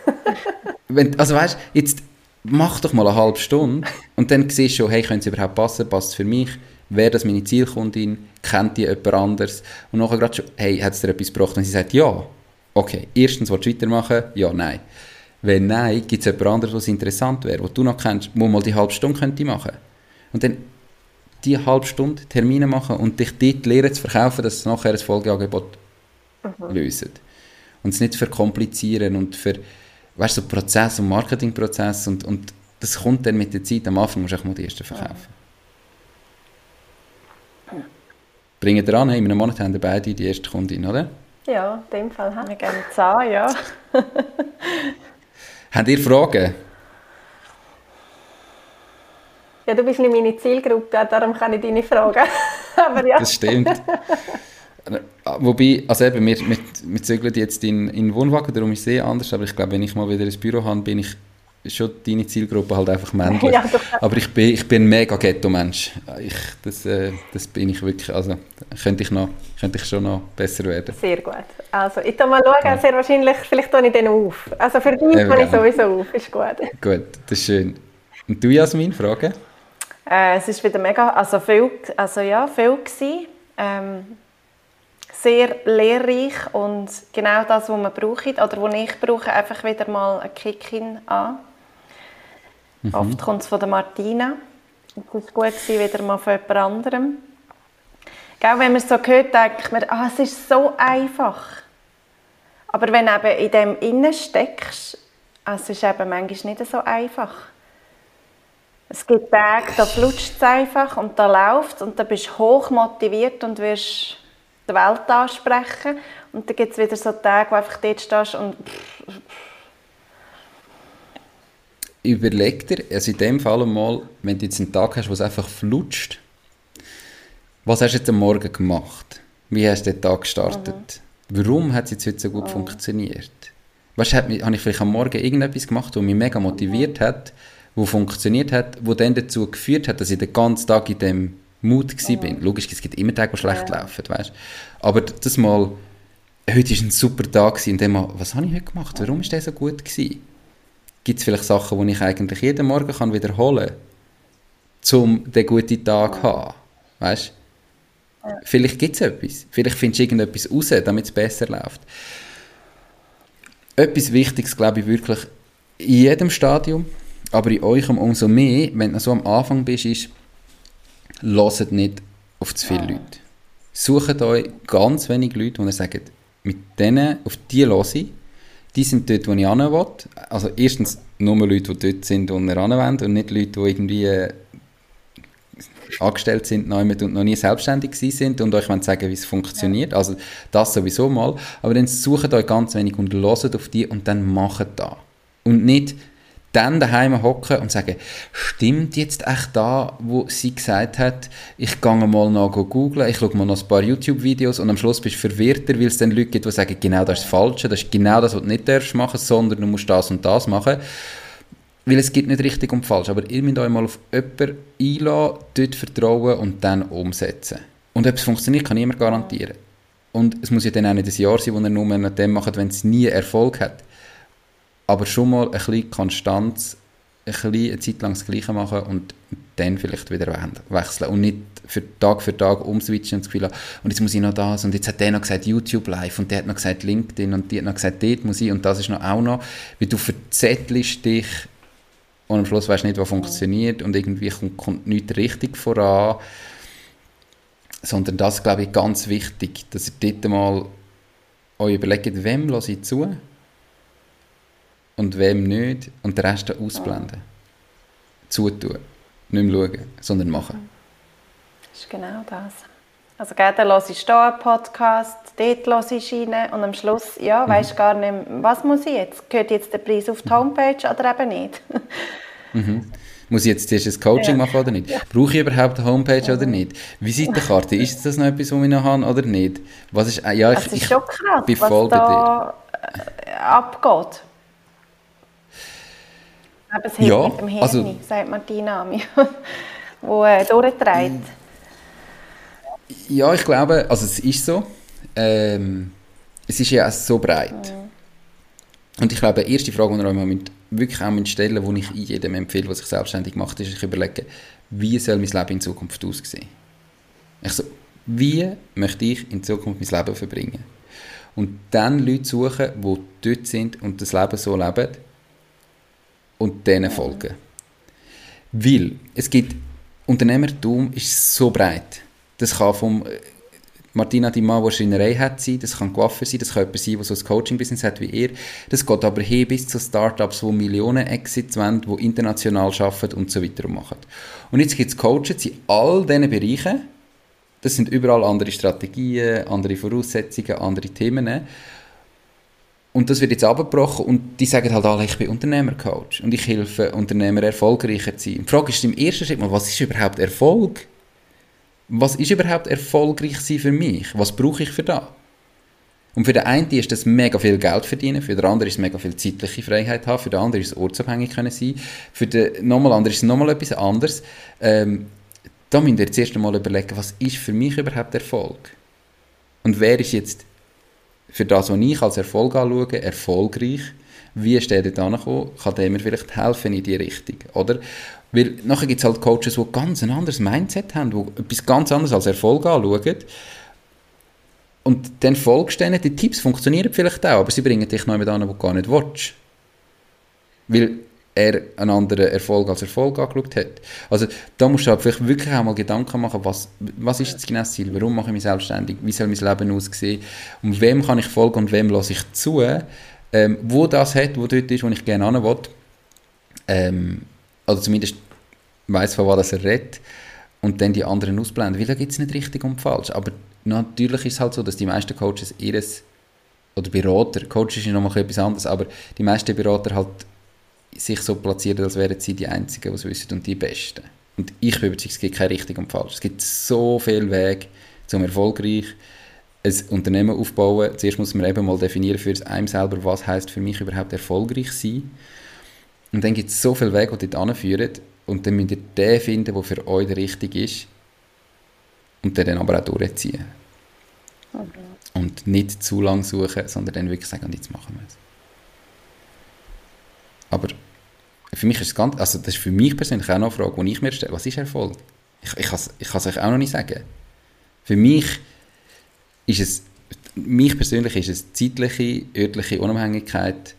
wenn, also weißt jetzt mach doch mal eine halbe Stunde und dann siehst du schon, hey, könnte es überhaupt passen, passt es für mich, wäre das meine Zielkundin, kennt die jemand anders und nachher gerade schon, hey, hat es dir etwas gebracht? Und sie sagt, ja, okay, erstens, willst du weitermachen? Ja, nein. Wenn nein, gibt es jemand anderes, was interessant wäre, was du noch kennst, wo mal die halbe Stunde könnte machen Und dann die halbe Stunde Termine machen und dich dort lernen zu verkaufen, dass es nachher ein Folgeangebot mhm. lösen. Und es nicht verkomplizieren und für, weißt du, so Prozess und Marketingprozess und, und das kommt dann mit der Zeit, am Anfang musst du auch mal die ersten verkaufen. Bringen ihr an, in einem Monat haben wir beide die erste Kundin, oder? Ja, in dem Fall. Wir gehen zahlen, ja. Habt ihr Fragen? Ja, du bist nicht meine Zielgruppe, darum kann ich deine fragen. Aber ja. Das stimmt. Wobei, also eben, wir, wir, wir zügeln jetzt in, in Wohnwagen, darum ist es sehr anders, aber ich glaube, wenn ich mal wieder ins Büro habe, bin ich schon deine Zielgruppe halt einfach männlich. Ja, Aber ich bin, ich bin ein mega Ghetto-Mensch. das, äh, das bin ich wirklich, also könnte ich, noch, könnte ich schon noch besser werden. Sehr gut. Also ich mal schauen, ja. sehr wahrscheinlich, vielleicht tue ich den auf. Also für dich ja, ich sowieso auf, ist gut. Gut, das ist schön. Und du, Jasmin, Frage? Äh, es ist wieder mega, also viel, also ja, viel gewesen. Ähm, sehr lehrreich und genau das, was man braucht oder was ich brauche, einfach wieder mal ein Kick an. Mhm. Oft kommt es von der Martina. Es war gut, wieder mal von jemand anderem. Gell, wenn man es so hört, denkt man, ah, es ist so einfach. Aber wenn du eben in dem innen steckst, also es ist eben manchmal nicht so einfach. Es gibt Tage, da flutscht es einfach und da läuft es und da bist du hoch motiviert und wirst die Welt ansprechen. Und dann gibt es wieder so Tage, wo einfach dort stehst und überleg dir, also in dem Fall mal, wenn du jetzt einen Tag hast, wo es einfach flutscht, was hast du jetzt am Morgen gemacht? Wie hast du den Tag gestartet? Mhm. Warum hat es jetzt heute so gut mhm. funktioniert? Weißt habe ich vielleicht am Morgen irgendetwas gemacht, das mich mega motiviert hat, wo funktioniert hat, wo dann dazu geführt hat, dass ich den ganzen Tag in dem Mut war. Mhm. Logisch, es gibt immer Tage, die schlecht ja. laufen, weißt? Aber das mal, heute war ein super Tag, in dem mal, was habe ich heute gemacht? Warum war der so gut? Gewesen? Gibt es vielleicht Sachen, die ich eigentlich jeden Morgen kann wiederholen kann, um den guten Tag zu haben. Weißt? Ja. Vielleicht gibt es etwas. Vielleicht findest du irgendetwas raus, damit es besser läuft. Etwas Wichtiges, glaube ich, wirklich in jedem Stadium, aber in euch umso mehr, wenn du so am Anfang bist, ist, hört nicht auf zu viele ja. Leute. Sucht euch ganz wenig Leute, die sagen, mit denen, auf die höre ich, die sind dort, wo ich hin will. Also erstens nur Leute, die dort sind, wo ihr hin wollt und nicht Leute, die irgendwie äh, angestellt sind und noch nie selbstständig sind und euch wollen sagen, wie es funktioniert. Ja. Also das sowieso mal. Aber dann sucht euch ganz wenig und hört auf die und dann macht da. Und nicht dann daheim hocken und sagen, stimmt jetzt echt da, wo sie gesagt hat, ich gehe mal noch googeln, ich schaue mal noch ein paar YouTube-Videos und am Schluss bist du verwirrter, weil es dann Leute gibt, die sagen, genau das ist das Falsche, das ist genau das, was du nicht darfst machen, sondern du musst das und das machen. Weil es gibt nicht richtig und falsch, aber ihr müsst euch mal auf jemanden einladen, dort vertrauen und dann umsetzen. Und ob es funktioniert, kann niemand garantieren. Und es muss ja dann auch nicht ein Jahr sein, wo ihr nur nach dem macht, wenn es nie Erfolg hat aber schon mal ein bisschen Konstanz, ein bisschen eine Zeit lang das Gleiche machen und dann vielleicht wieder wechseln und nicht für Tag für Tag umswitchen und das Gefühl haben, und jetzt muss ich noch das und jetzt hat der noch gesagt YouTube Live und der hat noch gesagt LinkedIn und die hat noch gesagt dort muss ich und das ist noch auch noch, weil du verzettelst dich und am Schluss weißt du nicht, was funktioniert und irgendwie kommt, kommt nichts richtig voran, sondern das glaube ich ganz wichtig, dass ihr dort mal euch überlegt, wem lasse ich zu und wem nicht und den Rest ausblenden. Zutun. Nicht mehr schauen, sondern machen. Das ist genau das. Also gell, dann höre ich hier einen Podcast, dort höre ich rein und am Schluss, ja, mhm. weisst gar nicht, was muss ich jetzt? Gehört jetzt der Preis auf die Homepage oder eben nicht? mhm. Muss ich jetzt zuerst ein Coaching ja. machen oder nicht? Ja. Brauche ich überhaupt eine Homepage ja. oder nicht? Visitenkarte, ist das noch etwas, was ich noch habe oder nicht? Was ist, ja, ich, es ist schon krass, was da äh, abgeht. Aber es ja, mit dem Hirn, also, sagt Martina wo äh, durchtreibt. Ja, ich glaube, also es ist so. Ähm, es ist ja auch so breit. Mhm. Und ich glaube, die erste Frage, die ihr euch wirklich auch stellen müsst, die ich jedem empfehle, der sich selbstständig macht, ist, ich überlege, wie soll mein Leben in Zukunft aussehen? Ich so, wie möchte ich in Zukunft mein Leben verbringen? Und dann Leute suchen, die dort sind und das Leben so leben, und denen folgen. Weil es gibt, Unternehmertum ist so breit. Das kann vom äh, Martina die Mann, die Schreinerei hat, sein, das kann Coiffeur sein, das kann jemand sein, der so ein Coaching-Business hat wie ihr. Das geht aber hin bis zu Startups, die Millionen Exits wollen, die international arbeiten und so weiter machen. Und jetzt gibt es Coaches in all diesen Bereichen. Das sind überall andere Strategien, andere Voraussetzungen, andere Themen. Und das wird jetzt abgebrochen und die sagen halt alle, ich bin Unternehmercoach und ich helfe Unternehmer erfolgreicher zu sein. die Frage ist im ersten Schritt mal, was ist überhaupt Erfolg? Was ist überhaupt erfolgreich sein für mich? Was brauche ich für das? Und für den einen ist das mega viel Geld verdienen, für den anderen ist es mega viel zeitliche Freiheit haben, für den anderen ist es ortsabhängig können sein, für den nochmal anderen ist es nochmal etwas anderes. Ähm, da müsst ihr jetzt erst einmal überlegen, was ist für mich überhaupt Erfolg? Und wer ist jetzt für das, was ich als Erfolg anschaue, erfolgreich? Wie ist der dort angekommen? Kann der mir vielleicht helfen in die Richtung? Oder? Weil nachher gibt es halt Coaches, die ganz ein anderes Mindset haben, die etwas ganz anderes als Erfolg anschauen. Und dann folgst du denen, die Tipps funktionieren vielleicht auch, aber sie bringen dich noch jemand an, wo du gar nicht willst. Weil er einen anderen Erfolg als Erfolg angeschaut hat. Also da musst du halt vielleicht wirklich auch mal Gedanken machen, was, was ist das genau das Ziel, warum mache ich mich selbstständig, wie soll mein Leben aussehen, und wem kann ich folgen und wem lasse ich zu, ähm, wo das hat, wo dort ist, wo ich gerne hin will. Ähm, also zumindest weiß von was er redet und dann die anderen ausblenden, weil da gibt es nicht richtig und falsch. Aber natürlich ist es halt so, dass die meisten Coaches ihres, oder Berater, Coach ist noch mal etwas anderes, aber die meisten Berater halt sich so platzieren, als wären sie die Einzigen, die es wissen und die Besten. Und ich bin überzeugt, es gibt kein richtig und falsch. Es gibt so viele Wege, um erfolgreich ein Unternehmen aufzubauen. Zuerst muss man eben mal definieren für einem selber, was heißt für mich überhaupt erfolgreich sein. Und dann gibt es so viele Wege, die dort anführen. Und dann müsst ihr den finden, der für euch richtig ist. Und den dann aber auch durchziehen. Okay. Und nicht zu lang suchen, sondern dann wirklich sagen, und jetzt machen wir es. Aber für mich ist es ganz, also das ist für mich persönlich auch noch eine Frage, die ich mir stelle, was ist Erfolg? Ich, ich kann es euch auch noch nicht sagen. Für mich ist es, mich persönlich ist es zeitliche, örtliche Unabhängigkeit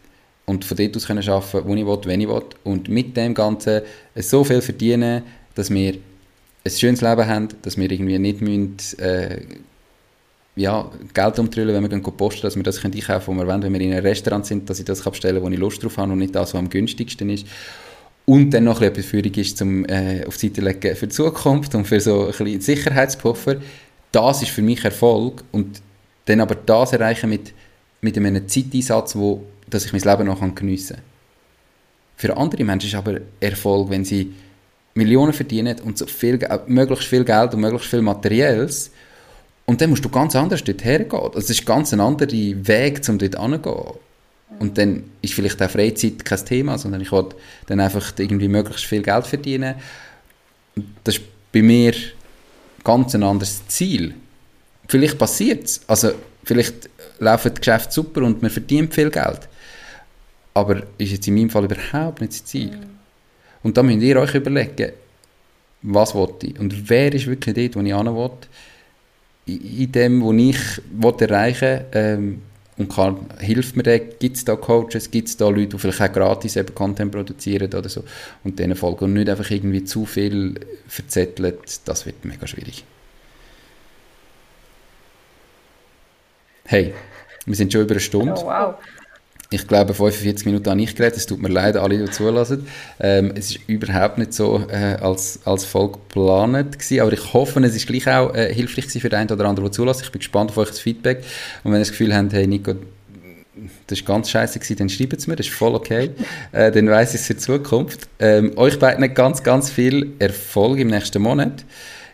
und von dort aus können arbeiten, wo ich will, wenn ich will und mit dem Ganzen so viel verdienen, dass wir ein schönes Leben haben, dass wir irgendwie nicht müssen, äh, ja, Geld umtrüllen, wenn wir gehen posten, dass wir das einkaufen können, was wir wollen, wenn wir in einem Restaurant sind, dass ich das bestellen kann, wo ich Lust drauf habe und nicht das, was am günstigsten ist. Und dann noch etwas Führung ist, um äh, auf die Seite legen für die Zukunft und für so ein bisschen Sicherheitspuffer. Das ist für mich Erfolg und dann aber das erreichen mit, mit einem Zeiteinsatz, wo, dass ich mein Leben noch geniessen kann. Für andere Menschen ist aber Erfolg, wenn sie Millionen verdienen und so viel, möglichst viel Geld und möglichst viel Materielles und dann musst du ganz anders dort hergehen. Also es ist ganz ein anderer Weg, um dort hinzugehen. Und dann ist vielleicht auch Freizeit kein Thema, sondern ich will dann einfach irgendwie möglichst viel Geld verdienen. Das ist bei mir ganz ein anderes Ziel. Vielleicht passiert es. Also vielleicht laufen die Geschäfte super und man verdient viel Geld. Aber ist jetzt in meinem Fall überhaupt nicht das Ziel. Mhm. Und da müsst ihr euch überlegen, was wollte ich und wer ist wirklich dort, wo ich hin will in dem, was ich erreichen will, ähm, und kann, hilft mir der, gibt es da Coaches, gibt es da Leute, die vielleicht auch gratis eben Content produzieren oder so und denen folgen und nicht einfach irgendwie zu viel verzettelt, das wird mega schwierig. Hey, wir sind schon über eine Stunde. Oh, wow. Ich glaube, 45 Minuten habe ich geredet. Es tut mir leid, alle, die zulassen. Ähm, es ist überhaupt nicht so äh, als, als Folge geplant gewesen, aber ich hoffe, es ist gleich auch äh, hilfreich für den einen oder anderen, der zulässt. Ich bin gespannt auf euch das Feedback. Und wenn ihr das Gefühl habt, hey Nico, das war ganz scheiße gewesen, dann schreibt es mir, das ist voll okay. Äh, dann weiss ich es die Zukunft. Ähm, euch beiden ganz, ganz viel Erfolg im nächsten Monat.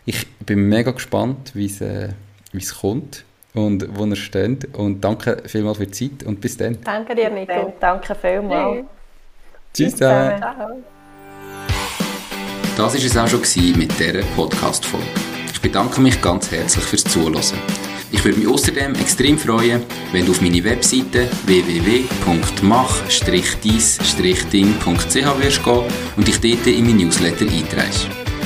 Ich bin mega gespannt, wie es äh, kommt und wo ihr steht. Und danke vielmals für die Zeit und bis dann. Danke dir, Nico. Danke vielmals. Tschüss. Tschüss zusammen. Das war es auch schon mit dieser Podcast-Folge. Ich bedanke mich ganz herzlich fürs Zuhören. Ich würde mich außerdem extrem freuen, wenn du auf meine Webseite www.mach-dies-ding.ch wirst gehen und dich dort in mein Newsletter einträgst.